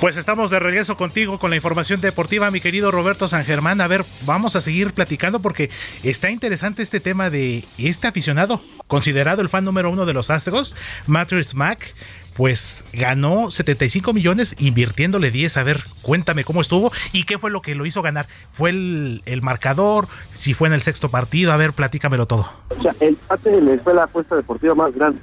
Pues estamos de regreso contigo con la información deportiva, mi querido Roberto San Germán. A ver, vamos a seguir platicando porque está interesante este tema de este aficionado, considerado el fan número uno de los Astros, Matthews Mack. Pues ganó 75 millones invirtiéndole 10. A ver, cuéntame cómo estuvo y qué fue lo que lo hizo ganar. ¿Fue el, el marcador? ¿Si fue en el sexto partido? A ver, platícamelo todo. O sea, el fue la apuesta deportiva más grande.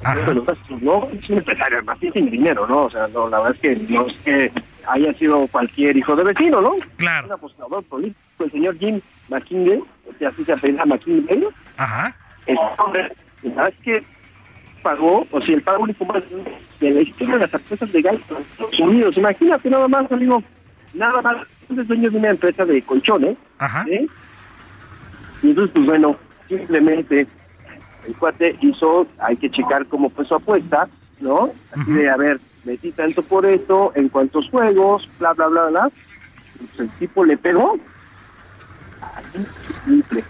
De Astros, no es un empresario, sí sin dinero, ¿no? O sea, no, la verdad es que no es que haya sido cualquier hijo de vecino, ¿no? Claro. Un apostador político, el señor Jim McKinney, o sea, así se apellida McKinney, Ajá. el hombre, la verdad es que pagó, o sea, el pago único más de la historia de las apuestas legales en Estados Unidos. Imagínate nada más, amigo, nada más, es dueño de una empresa de colchones, Ajá. ¿sí? Y entonces, pues bueno, simplemente el cuate hizo, hay que checar cómo fue su apuesta, ¿no? Así de, a ver, metí tanto por esto, en cuántos juegos, bla, bla, bla, bla. Pues el tipo le pegó. Así, simple.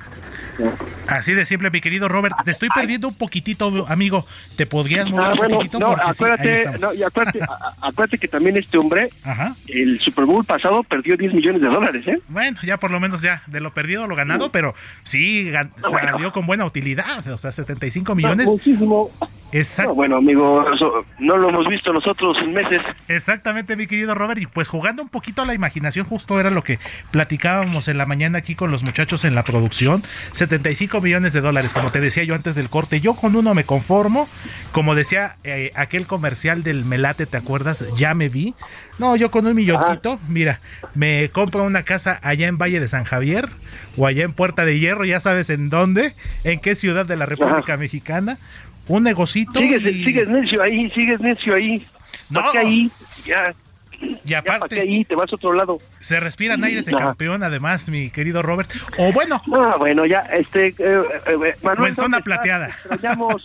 ¿No? Así de simple, mi querido Robert. Te estoy perdiendo un poquitito, amigo. ¿Te podrías mover Ah, un bueno, poquitito? no, sí, acuérdate, no, y acuérdate, acuérdate que también este hombre, Ajá. el Super Bowl pasado perdió 10 millones de dólares, ¿eh? Bueno, ya por lo menos ya de lo perdido lo ganado, pero sí gan- salió con buena utilidad, o sea, 75 millones. Muchísimo. Exacto. No, bueno, amigo, eso no lo hemos visto nosotros en meses. Exactamente, mi querido Robert. Y pues jugando un poquito a la imaginación, justo era lo que platicábamos en la mañana aquí con los muchachos en la producción. 75 millones de dólares, como te decía yo antes del corte. Yo con uno me conformo. Como decía eh, aquel comercial del Melate, ¿te acuerdas? Ya me vi. No, yo con un milloncito, mira, me compro una casa allá en Valle de San Javier o allá en Puerta de Hierro, ya sabes en dónde, en qué ciudad de la República Mexicana. Un negocito. Sigues, sigues necio ahí, sigues necio ahí. No. ahí, ya. Y aparte, ahí te vas a otro lado. Se respiran aires de campeón, además, mi querido Robert. O bueno. Ah, bueno, ya, este. Eh, eh, eh Manuel, en zona plateada. Te extrañamos,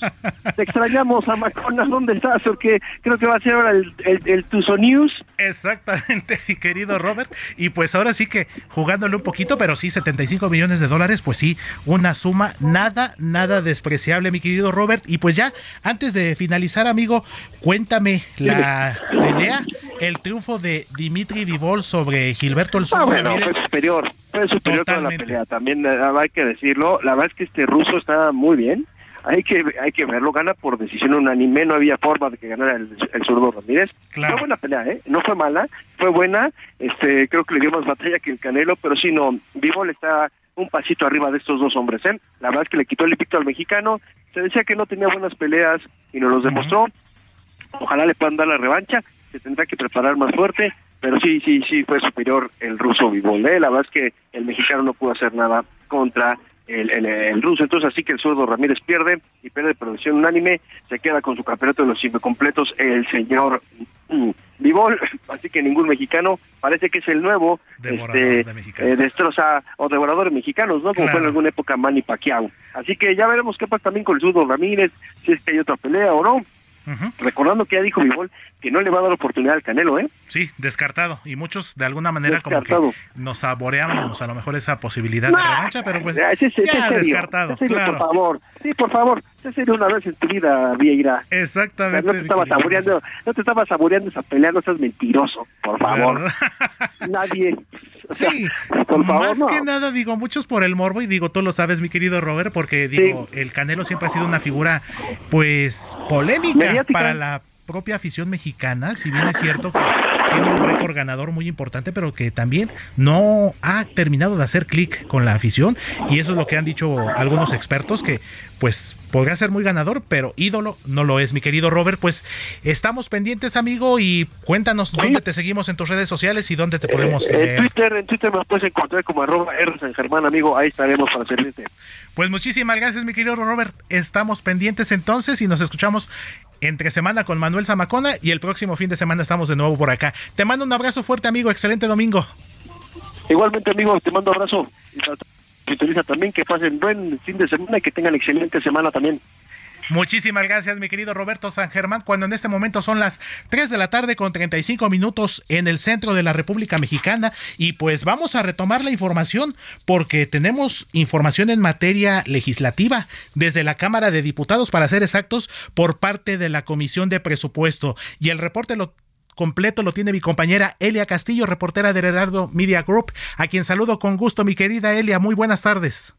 te extrañamos a Macona, ¿dónde estás? Porque creo que va a ser ahora el, el, Tuzo News. Exactamente, mi querido Robert. Y pues ahora sí que jugándole un poquito, pero sí, 75 millones de dólares, pues sí, una suma nada, nada despreciable, mi querido Robert. Y pues ya, antes de finalizar, amigo, cuéntame la pelea, el triunfo de Dimitri Vivol sobre Gilberto El ah, bueno, fue superior, fue superior toda la pelea, también eh, hay que decirlo. La verdad es que este ruso está muy bien. Hay que hay que verlo, gana por decisión unánime, no había forma de que ganara el, el zurdo Ramírez. Fue buena pelea, ¿eh? No fue mala, fue buena. Este, creo que le dio más batalla que el Canelo, pero sí, no, Vivol está un pasito arriba de estos dos hombres, ¿eh? La verdad es que le quitó el invicto al mexicano. Se decía que no tenía buenas peleas y nos los demostró. Ojalá le puedan dar la revancha se tendrá que preparar más fuerte, pero sí, sí, sí fue superior el ruso Vivol. ¿eh? La verdad es que el mexicano no pudo hacer nada contra el, el, ruso. Entonces, así que el zurdo Ramírez pierde y pierde producción unánime. Se queda con su campeonato de los completos el señor mm, Vivol. Así que ningún mexicano parece que es el nuevo este, eh, destroza o devoradores mexicanos, ¿no? Como fue en alguna época Manny Pacquiao. Así que ya veremos qué pasa también con el zurdo Ramírez, si es que hay otra pelea o no. Recordando que ya dijo Vivol que no le va a dar oportunidad al Canelo, ¿eh? Sí, descartado. Y muchos de alguna manera como que nos saboreamos a lo mejor esa posibilidad de revancha, pero pues ya, descartado. Por favor, sí, por favor, serio una vez en tu vida, Vieira. Exactamente. no te estaba saboreando, no te estaba saboreando esa pelea, no seas mentiroso, por favor. Nadie. sí, por favor, más que nada digo, muchos por el morbo y digo, tú lo sabes, mi querido Robert, porque digo, el Canelo siempre ha sido una figura pues polémica para la propia afición mexicana, si bien es cierto que tiene un récord ganador muy importante, pero que también no ha terminado de hacer clic con la afición. Y eso es lo que han dicho algunos expertos, que pues podría ser muy ganador, pero ídolo no lo es, mi querido Robert. Pues estamos pendientes, amigo, y cuéntanos dónde te seguimos en tus redes sociales y dónde te podemos En Twitter, en Twitter me puedes encontrar como arroba R San Germán, amigo, ahí estaremos para servirte. Pues muchísimas gracias, mi querido Robert. Estamos pendientes entonces y nos escuchamos entre semana con Manuel Zamacona y el próximo fin de semana estamos de nuevo por acá. Te mando un abrazo fuerte, amigo. Excelente domingo. Igualmente, amigo, te mando un abrazo. Utiliza también que pasen buen fin de semana y que tengan excelente semana también. Muchísimas gracias, mi querido Roberto San Germán, cuando en este momento son las 3 de la tarde con 35 minutos en el centro de la República Mexicana. Y pues vamos a retomar la información porque tenemos información en materia legislativa desde la Cámara de Diputados, para ser exactos, por parte de la Comisión de Presupuesto. Y el reporte lo completo lo tiene mi compañera Elia Castillo, reportera de Heraldo Media Group, a quien saludo con gusto, mi querida Elia. Muy buenas tardes.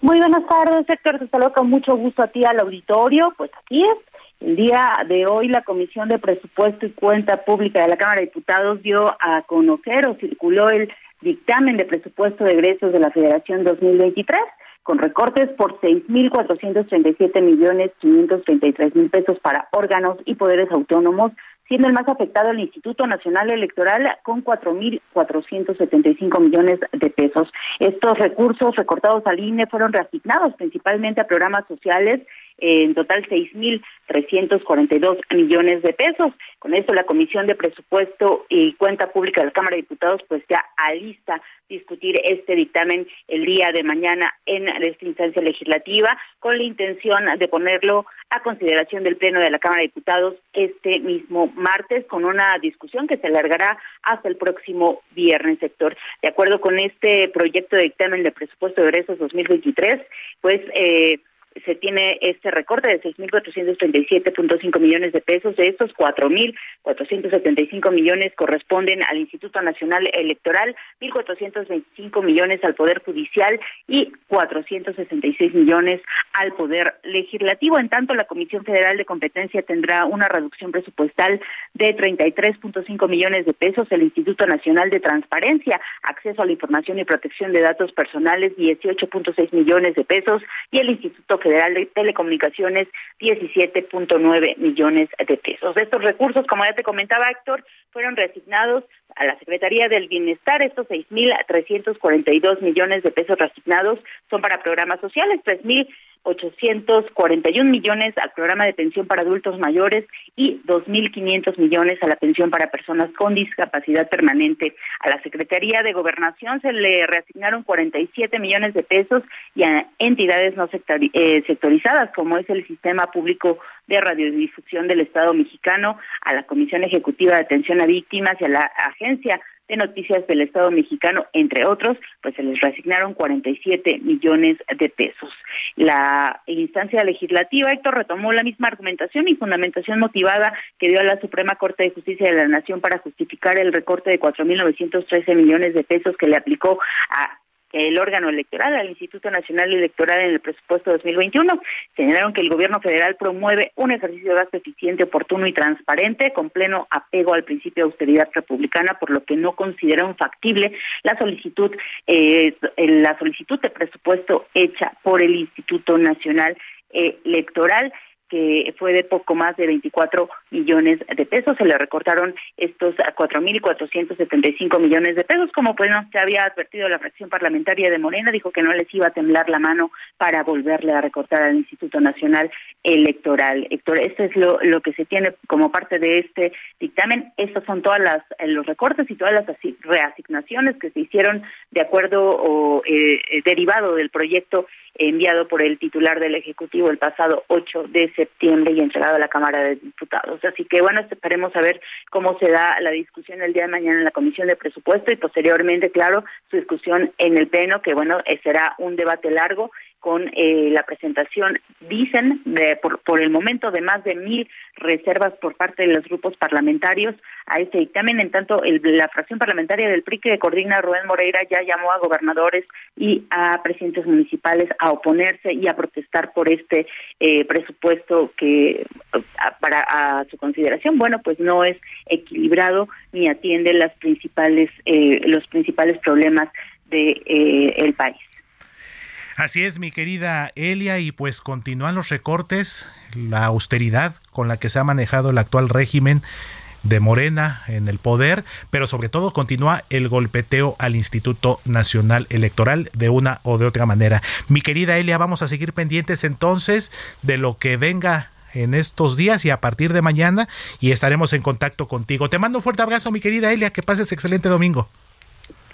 Muy buenas tardes, Héctor. Te saludo con mucho gusto a ti al auditorio. Pues aquí es. El día de hoy la Comisión de Presupuesto y Cuenta Pública de la Cámara de Diputados dio a conocer o circuló el dictamen de presupuesto de egresos de la Federación 2023 con recortes por 6.437 millones 533 mil pesos para órganos y poderes autónomos, siendo el más afectado el Instituto Nacional Electoral con 4.475 millones de pesos. Estos recursos recortados al INE fueron reasignados principalmente a programas sociales en total 6.342 millones de pesos. Con esto la Comisión de Presupuesto y Cuenta Pública de la Cámara de Diputados pues ya alista discutir este dictamen el día de mañana en esta instancia legislativa con la intención de ponerlo a consideración del Pleno de la Cámara de Diputados este mismo martes con una discusión que se alargará hasta el próximo viernes, sector. De acuerdo con este proyecto de dictamen de presupuesto de egresos 2023, pues eh, se tiene este recorte de 6.437.5 millones de pesos. De estos, 4.475 millones corresponden al Instituto Nacional Electoral, 1.425 millones al Poder Judicial y 466 millones al Poder Legislativo. En tanto, la Comisión Federal de Competencia tendrá una reducción presupuestal de 33.5 millones de pesos. El Instituto Nacional de Transparencia, Acceso a la Información y Protección de Datos Personales, 18.6 millones de pesos. Y el Instituto Federal de Telecomunicaciones, 17.9 millones de pesos. Estos recursos, como ya te comentaba Héctor, fueron reasignados a la Secretaría del Bienestar. Estos 6.342 millones de pesos reasignados son para programas sociales, 3.000 841 millones al programa de pensión para adultos mayores y 2.500 millones a la pensión para personas con discapacidad permanente. A la Secretaría de Gobernación se le reasignaron 47 millones de pesos y a entidades no eh, sectorizadas, como es el Sistema Público de Radiodifusión del Estado mexicano, a la Comisión Ejecutiva de Atención a Víctimas y a la Agencia de Noticias del Estado mexicano, entre otros, pues se les reasignaron 47 millones de pesos. La instancia legislativa, Héctor, retomó la misma argumentación y fundamentación motivada que dio a la Suprema Corte de Justicia de la Nación para justificar el recorte de 4.913 millones de pesos que le aplicó a el órgano electoral al Instituto Nacional Electoral en el presupuesto 2021. Señalaron que el gobierno federal promueve un ejercicio de gasto eficiente, oportuno y transparente con pleno apego al principio de austeridad republicana, por lo que no consideraron factible la solicitud eh, la solicitud de presupuesto hecha por el Instituto Nacional Electoral que fue de poco más de 24 millones de pesos. Se le recortaron estos 4.475 millones de pesos. Como pues no había advertido la fracción parlamentaria de Morena, dijo que no les iba a temblar la mano para volverle a recortar al Instituto Nacional Electoral. Héctor, esto es lo, lo que se tiene como parte de este dictamen. Estos son todas las los recortes y todas las reasignaciones que se hicieron de acuerdo o eh, derivado del proyecto enviado por el titular del Ejecutivo el pasado 8 de septiembre y entregado a la Cámara de Diputados. Así que bueno, esperemos a ver cómo se da la discusión el día de mañana en la Comisión de Presupuesto y posteriormente, claro, su discusión en el Pleno, que bueno, eh, será un debate largo con eh, la presentación, dicen, de, por, por el momento de más de mil reservas por parte de los grupos parlamentarios a este dictamen. En tanto, el, la fracción parlamentaria del PRI que coordina Rubén Moreira ya llamó a gobernadores y a presidentes municipales a oponerse y a protestar por este eh, presupuesto que para a su consideración, bueno, pues no es equilibrado ni atiende las principales eh, los principales problemas de eh, el país. Así es, mi querida Elia, y pues continúan los recortes, la austeridad con la que se ha manejado el actual régimen de Morena en el poder, pero sobre todo continúa el golpeteo al Instituto Nacional Electoral de una o de otra manera. Mi querida Elia, vamos a seguir pendientes entonces de lo que venga en estos días y a partir de mañana y estaremos en contacto contigo. Te mando un fuerte abrazo, mi querida Elia, que pases excelente domingo.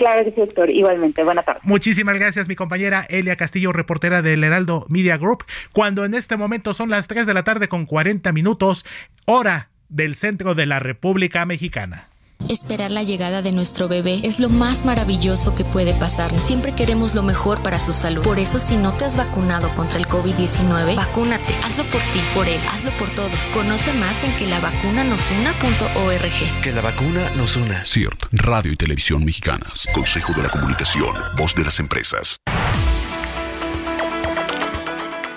Claro doctor. Igualmente. Buenas tardes. Muchísimas gracias, mi compañera Elia Castillo, reportera del Heraldo Media Group. Cuando en este momento son las 3 de la tarde con 40 minutos, hora del centro de la República Mexicana. Esperar la llegada de nuestro bebé es lo más maravilloso que puede pasar. Siempre queremos lo mejor para su salud. Por eso, si no te has vacunado contra el COVID-19, vacúnate. Hazlo por ti, por él, hazlo por todos. Conoce más en que la vacuna nos una.org. Que la vacuna nos una. CIRT, Radio y Televisión Mexicanas. Consejo de la Comunicación, voz de las empresas.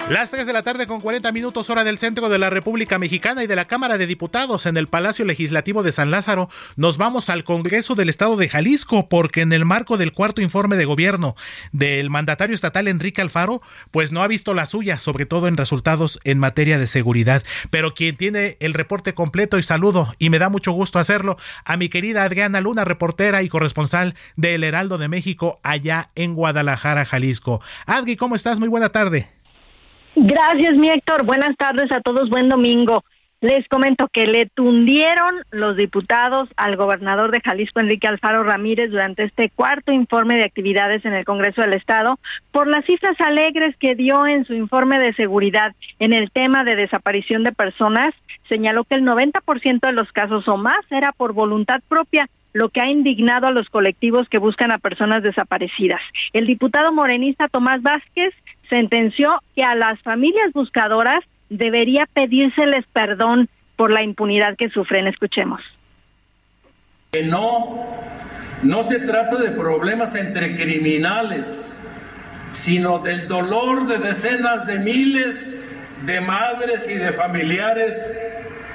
Las 3 de la tarde con 40 minutos hora del centro de la República Mexicana y de la Cámara de Diputados en el Palacio Legislativo de San Lázaro, nos vamos al Congreso del Estado de Jalisco porque en el marco del cuarto informe de gobierno del mandatario estatal Enrique Alfaro, pues no ha visto la suya, sobre todo en resultados en materia de seguridad. Pero quien tiene el reporte completo y saludo, y me da mucho gusto hacerlo, a mi querida Adriana Luna, reportera y corresponsal del Heraldo de México allá en Guadalajara, Jalisco. Adri, ¿cómo estás? Muy buena tarde. Gracias, mi Héctor. Buenas tardes a todos. Buen domingo. Les comento que le tundieron los diputados al gobernador de Jalisco, Enrique Alfaro Ramírez, durante este cuarto informe de actividades en el Congreso del Estado por las cifras alegres que dio en su informe de seguridad en el tema de desaparición de personas. Señaló que el 90% de los casos o más era por voluntad propia lo que ha indignado a los colectivos que buscan a personas desaparecidas. El diputado morenista Tomás Vázquez sentenció que a las familias buscadoras debería pedírseles perdón por la impunidad que sufren. Escuchemos. Que no, no se trata de problemas entre criminales, sino del dolor de decenas de miles de madres y de familiares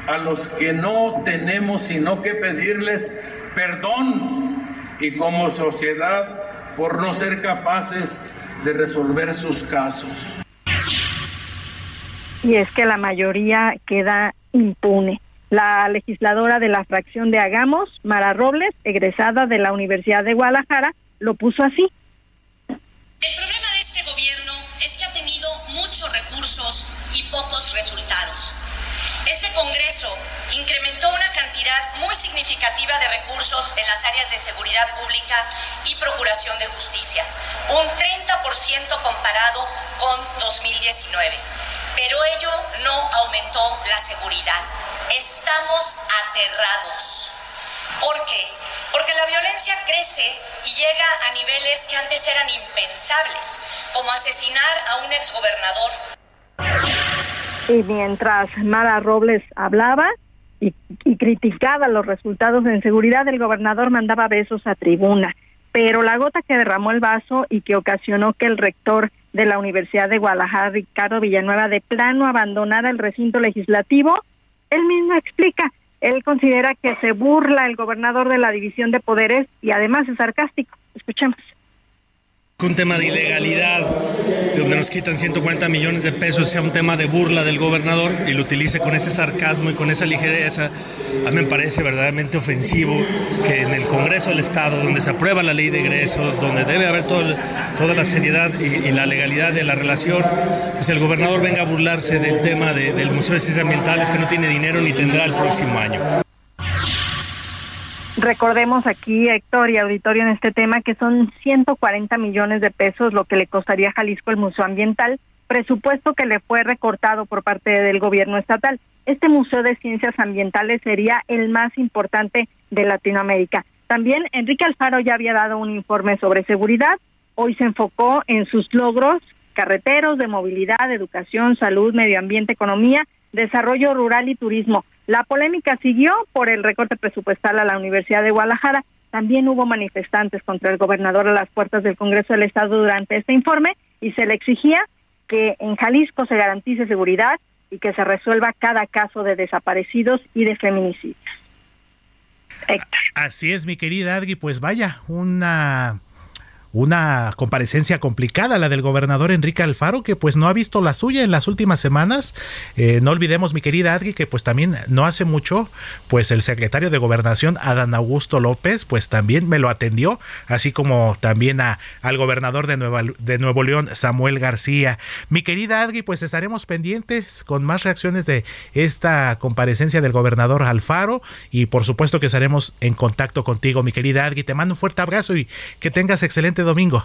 a los que no tenemos sino que pedirles perdón y como sociedad por no ser capaces de resolver sus casos. Y es que la mayoría queda impune. La legisladora de la fracción de Hagamos, Mara Robles, egresada de la Universidad de Guadalajara, lo puso así. El problema de este gobierno es que ha tenido muchos recursos y pocos resultados. Este Congreso incrementó una cantidad muy significativa de recursos en las áreas de seguridad pública y procuración de justicia, un 30% comparado con 2019. Pero ello no aumentó la seguridad. Estamos aterrados. ¿Por qué? Porque la violencia crece y llega a niveles que antes eran impensables, como asesinar a un exgobernador. Y mientras Mara Robles hablaba y, y criticaba los resultados en seguridad, el gobernador mandaba besos a tribuna. Pero la gota que derramó el vaso y que ocasionó que el rector de la Universidad de Guadalajara, Ricardo Villanueva, de plano abandonara el recinto legislativo, él mismo explica, él considera que se burla el gobernador de la división de poderes y además es sarcástico. Escuchemos un tema de ilegalidad, donde nos quitan 140 millones de pesos, sea un tema de burla del gobernador y lo utilice con ese sarcasmo y con esa ligereza, a mí me parece verdaderamente ofensivo que en el Congreso del Estado, donde se aprueba la ley de egresos, donde debe haber todo, toda la seriedad y, la legalidad de la relación, pues el gobernador venga a burlarse del tema del Museo de Ciencias Ambientales que no tiene dinero ni tendrá el próximo año. Recordemos aquí, Héctor y auditorio, en este tema que son 140 millones de pesos lo que le costaría a Jalisco el Museo Ambiental, presupuesto que le fue recortado por parte del gobierno estatal. Este Museo de Ciencias Ambientales sería el más importante de Latinoamérica. También Enrique Alfaro ya había dado un informe sobre seguridad. Hoy se enfocó en sus logros carreteros, de movilidad, educación, salud, medio ambiente, economía, desarrollo rural y turismo. La polémica siguió por el recorte presupuestal a la Universidad de Guadalajara. También hubo manifestantes contra el gobernador a las puertas del Congreso del Estado durante este informe y se le exigía que en Jalisco se garantice seguridad y que se resuelva cada caso de desaparecidos y de feminicidios. Así es, mi querida Adri, pues vaya, una una comparecencia complicada, la del gobernador Enrique Alfaro, que pues no ha visto la suya en las últimas semanas. Eh, no olvidemos, mi querida Adri, que pues también no hace mucho, pues el secretario de Gobernación, Adán Augusto López, pues también me lo atendió, así como también a, al gobernador de, de Nuevo León, Samuel García. Mi querida Adri, pues estaremos pendientes con más reacciones de esta comparecencia del gobernador Alfaro y por supuesto que estaremos en contacto contigo, mi querida Adri. Te mando un fuerte abrazo y que tengas excelente domingo.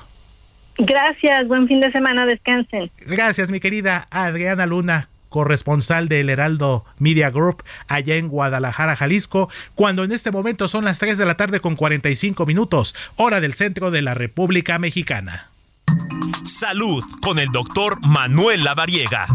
Gracias, buen fin de semana, descansen. Gracias, mi querida Adriana Luna corresponsal del Heraldo Media Group allá en Guadalajara, Jalisco, cuando en este momento son las 3 de la tarde con 45 minutos, hora del centro de la República Mexicana. Salud con el doctor Manuel Lavariega.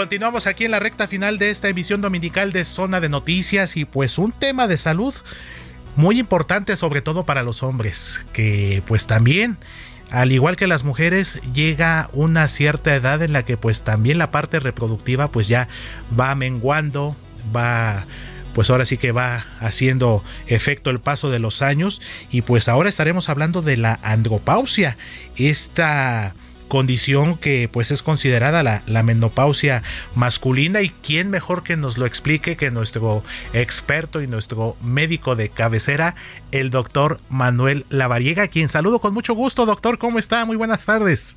Continuamos aquí en la recta final de esta emisión dominical de Zona de Noticias y pues un tema de salud muy importante sobre todo para los hombres, que pues también al igual que las mujeres llega una cierta edad en la que pues también la parte reproductiva pues ya va menguando, va pues ahora sí que va haciendo efecto el paso de los años. Y pues ahora estaremos hablando de la andropausia, esta condición que pues es considerada la, la, menopausia masculina y quién mejor que nos lo explique que nuestro experto y nuestro médico de cabecera, el doctor Manuel Lavariega, quien saludo con mucho gusto, doctor, ¿cómo está? Muy buenas tardes.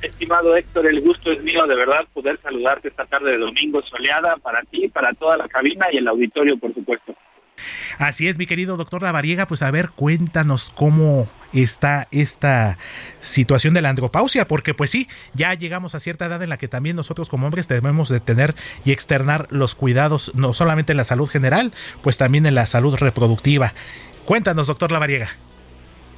Estimado Héctor, el gusto es mío de verdad poder saludarte esta tarde de domingo soleada para ti, para toda la cabina y el auditorio, por supuesto. Así es, mi querido doctor Lavariega, pues a ver, cuéntanos cómo está esta situación de la andropausia, porque pues sí, ya llegamos a cierta edad en la que también nosotros como hombres debemos de tener y externar los cuidados, no solamente en la salud general, pues también en la salud reproductiva. Cuéntanos, doctor Lavariega.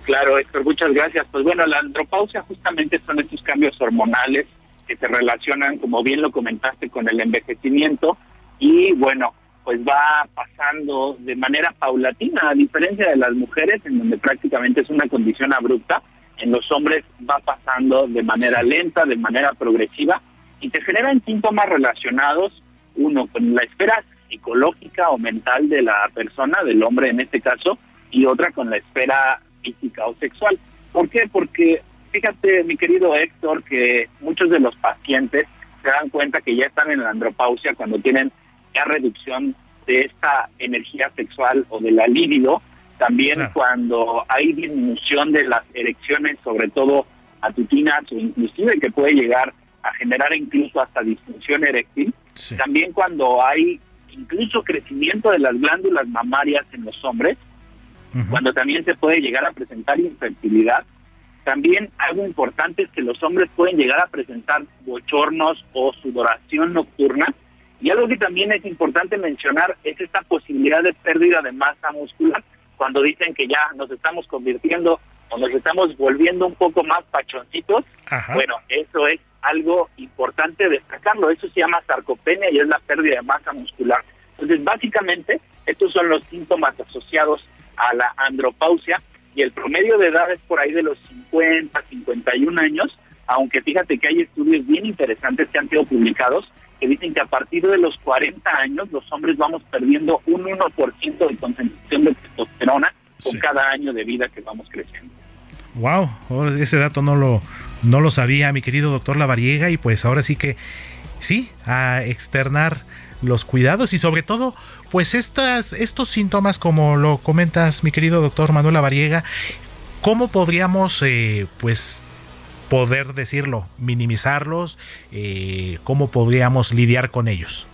Claro, Héctor, muchas gracias. Pues bueno, la andropausia justamente son estos cambios hormonales que se relacionan, como bien lo comentaste, con el envejecimiento y bueno, pues va pasando de manera paulatina, a diferencia de las mujeres, en donde prácticamente es una condición abrupta, en los hombres va pasando de manera lenta, de manera progresiva, y te generan síntomas relacionados, uno, con la esfera psicológica o mental de la persona, del hombre en este caso, y otra con la esfera física o sexual. ¿Por qué? Porque fíjate, mi querido Héctor, que muchos de los pacientes se dan cuenta que ya están en la andropausia cuando tienen ya reducción de esta energía sexual o de la libido, también cuando hay disminución de las erecciones, sobre todo matutinas o inclusive que puede llegar a generar incluso hasta disfunción eréctil, también cuando hay incluso crecimiento de las glándulas mamarias en los hombres, cuando también se puede llegar a presentar infertilidad, también algo importante es que los hombres pueden llegar a presentar bochornos o sudoración nocturna, y algo que también es importante mencionar es esta posibilidad de pérdida de masa muscular, cuando dicen que ya nos estamos convirtiendo o nos estamos volviendo un poco más pachoncitos. Bueno, eso es algo importante destacarlo. Eso se llama sarcopenia y es la pérdida de masa muscular. Entonces, básicamente, estos son los síntomas asociados a la andropausia y el promedio de edad es por ahí de los 50, 51 años, aunque fíjate que hay estudios bien interesantes que han sido publicados que dicen que a partir de los 40 años los hombres vamos perdiendo un 1% de concentración de testosterona con cada año de vida que vamos creciendo. Wow, ese dato no lo no lo sabía mi querido doctor Lavariega y pues ahora sí que sí, a externar los cuidados y sobre todo pues estas estos síntomas como lo comentas mi querido doctor Manuel Lavariega, ¿cómo podríamos eh, pues poder decirlo, minimizarlos? Eh, ¿Cómo podríamos lidiar con ellos?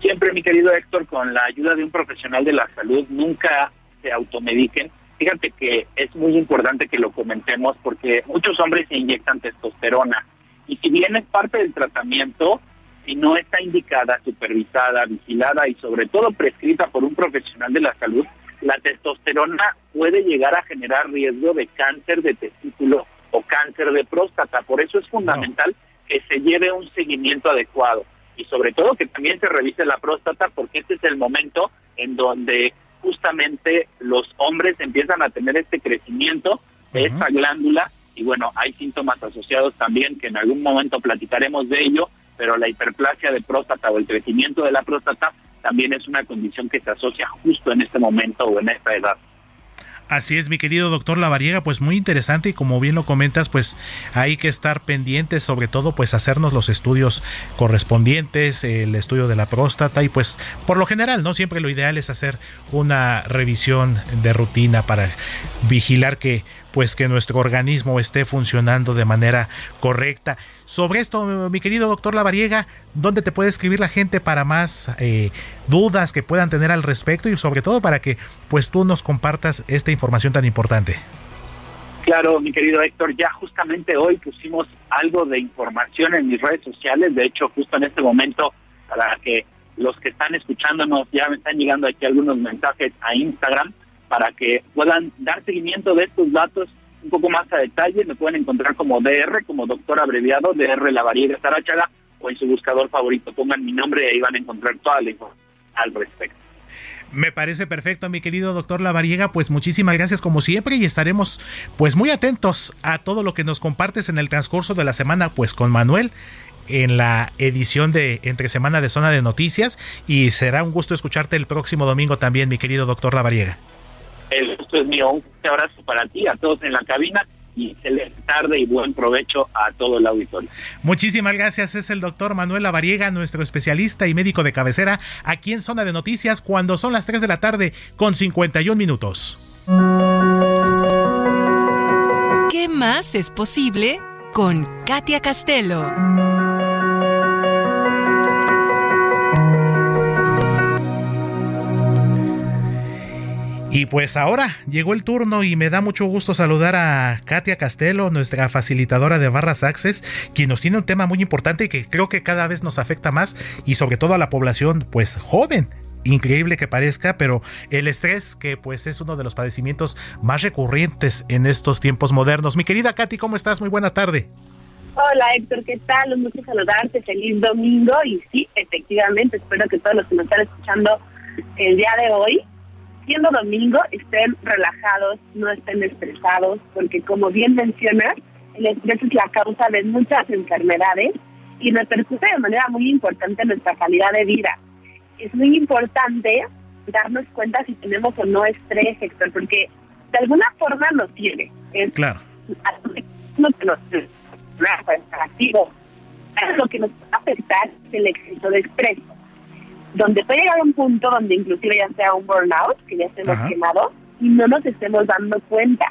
Siempre, mi querido Héctor, con la ayuda de un profesional de la salud, nunca se automediquen. Fíjate que es muy importante que lo comentemos porque muchos hombres se inyectan testosterona y si bien es parte del tratamiento, si no está indicada, supervisada, vigilada y sobre todo prescrita por un profesional de la salud, la testosterona puede llegar a generar riesgo de cáncer de testículo o cáncer de próstata. Por eso es fundamental que se lleve un seguimiento adecuado y sobre todo que también se revise la próstata porque este es el momento en donde justamente los hombres empiezan a tener este crecimiento de esta glándula y bueno, hay síntomas asociados también que en algún momento platicaremos de ello, pero la hiperplasia de próstata o el crecimiento de la próstata también es una condición que se asocia justo en este momento o en esta edad. Así es, mi querido doctor Lavariega, pues muy interesante y como bien lo comentas, pues hay que estar pendientes, sobre todo pues hacernos los estudios correspondientes, el estudio de la próstata y pues por lo general, ¿no? Siempre lo ideal es hacer una revisión de rutina para vigilar que pues que nuestro organismo esté funcionando de manera correcta. Sobre esto, mi querido doctor Lavariega, ¿dónde te puede escribir la gente para más eh, dudas que puedan tener al respecto y sobre todo para que pues tú nos compartas esta información tan importante? Claro, mi querido Héctor, ya justamente hoy pusimos algo de información en mis redes sociales, de hecho justo en este momento para que los que están escuchándonos ya me están llegando aquí algunos mensajes a Instagram para que puedan dar seguimiento de estos datos un poco más a detalle. Me pueden encontrar como DR, como doctor abreviado, DR Lavariega Sarachaga, o en su buscador favorito. Pongan mi nombre y ahí van a encontrar toda la información al respecto. Me parece perfecto, mi querido doctor Lavariega. Pues muchísimas gracias como siempre y estaremos pues muy atentos a todo lo que nos compartes en el transcurso de la semana pues con Manuel en la edición de Entre Semana de Zona de Noticias y será un gusto escucharte el próximo domingo también, mi querido doctor Lavariega. El gusto es mío. Un fuerte abrazo para ti, a todos en la cabina y excelente tarde y buen provecho a todo el auditorio. Muchísimas gracias. Es el doctor Manuel Lavariega, nuestro especialista y médico de cabecera, aquí en Zona de Noticias, cuando son las 3 de la tarde con 51 minutos. ¿Qué más es posible con Katia Castelo? Y pues ahora llegó el turno y me da mucho gusto saludar a Katia Castelo, nuestra facilitadora de Barras Access, quien nos tiene un tema muy importante y que creo que cada vez nos afecta más y sobre todo a la población pues joven increíble que parezca, pero el estrés que pues es uno de los padecimientos más recurrentes en estos tiempos modernos. Mi querida Katy, ¿cómo estás? Muy buena tarde. Hola Héctor, ¿qué tal? Un gusto saludarte, feliz domingo y sí, efectivamente, espero que todos los que nos están escuchando el día de hoy siendo domingo, estén relajados, no estén estresados, porque como bien mencionas, el estrés es la causa de muchas enfermedades y repercute de manera muy importante en nuestra calidad de vida. Es muy importante darnos cuenta si tenemos o no estrés, Héctor, porque de alguna forma nos tiene. Es claro. No que nos activo. Lo que nos va a afectar es el exceso de estrés donde puede llegar a un punto donde inclusive ya sea un burnout, que ya estemos quemados y no nos estemos dando cuenta.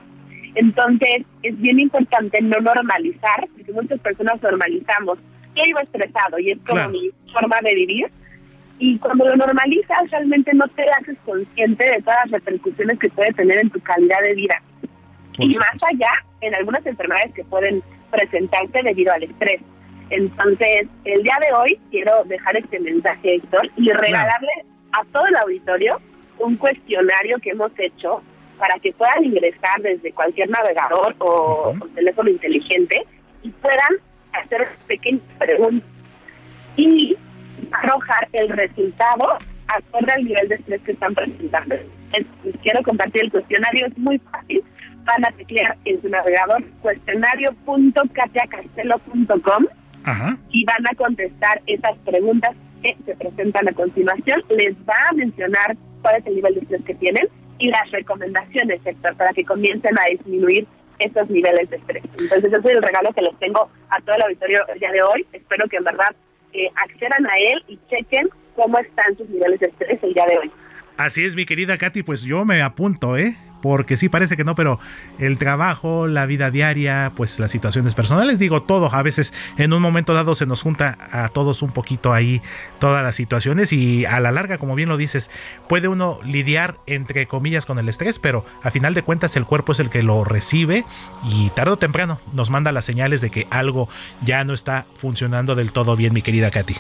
Entonces, es bien importante no normalizar, porque muchas personas normalizamos que vivo estresado y es como mi forma de vivir. Y cuando lo normalizas, realmente no te haces consciente de todas las repercusiones que puede tener en tu calidad de vida. y más allá, en algunas enfermedades que pueden presentarse debido al estrés. Entonces, el día de hoy quiero dejar este mensaje, Héctor, y regalarle a todo el auditorio un cuestionario que hemos hecho para que puedan ingresar desde cualquier navegador o, teléfono inteligente y puedan hacer pequeñas preguntas y arrojar el resultado acorde al nivel de estrés que están presentando. Entonces, quiero compartir el cuestionario, es muy fácil. Van a teclear en su navegador y van a contestar esas preguntas que se presentan a continuación. Les va a mencionar cuál es el nivel de estrés que tienen y las recomendaciones, sector, para que comiencen a disminuir esos niveles de estrés. Entonces, ese es el regalo que les tengo a todo el auditorio el día de hoy. Espero que en verdad eh, accedan a él y chequen cómo están sus niveles de estrés el día de hoy. Así es, mi querida Katy, pues yo me apunto, ¿eh? Porque sí parece que no, pero el trabajo, la vida diaria, pues las situaciones personales, digo todo, a veces en un momento dado se nos junta a todos un poquito ahí todas las situaciones y a la larga, como bien lo dices, puede uno lidiar entre comillas con el estrés, pero a final de cuentas el cuerpo es el que lo recibe y tarde o temprano nos manda las señales de que algo ya no está funcionando del todo bien, mi querida Katy.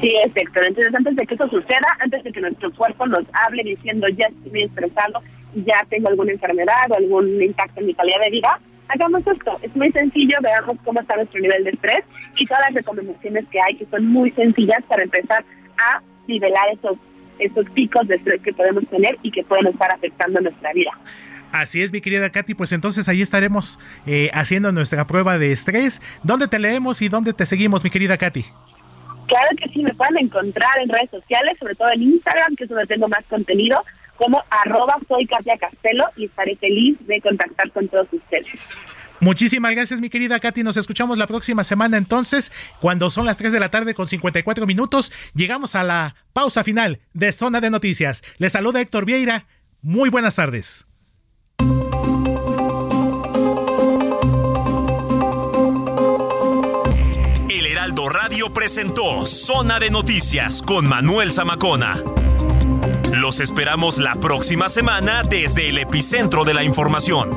Sí, es Entonces, antes de que eso suceda, antes de que nuestro cuerpo nos hable diciendo ya estoy estresado, ya tengo alguna enfermedad o algún impacto en mi calidad de vida, hagamos esto. Es muy sencillo, veamos cómo está nuestro nivel de estrés y todas las recomendaciones que hay que son muy sencillas para empezar a nivelar esos, esos picos de estrés que podemos tener y que pueden estar afectando nuestra vida. Así es, mi querida Katy, pues entonces ahí estaremos eh, haciendo nuestra prueba de estrés. ¿Dónde te leemos y dónde te seguimos, mi querida Katy? Claro que sí, me pueden encontrar en redes sociales, sobre todo en Instagram, que es donde tengo más contenido, como arroba soy Katia Castelo y estaré feliz de contactar con todos ustedes. Muchísimas gracias, mi querida Katy. Nos escuchamos la próxima semana entonces, cuando son las 3 de la tarde con 54 minutos. Llegamos a la pausa final de Zona de Noticias. Les saluda Héctor Vieira. Muy buenas tardes. El Heraldo Radio presentó Zona de Noticias con Manuel Zamacona. Los esperamos la próxima semana desde el epicentro de la información.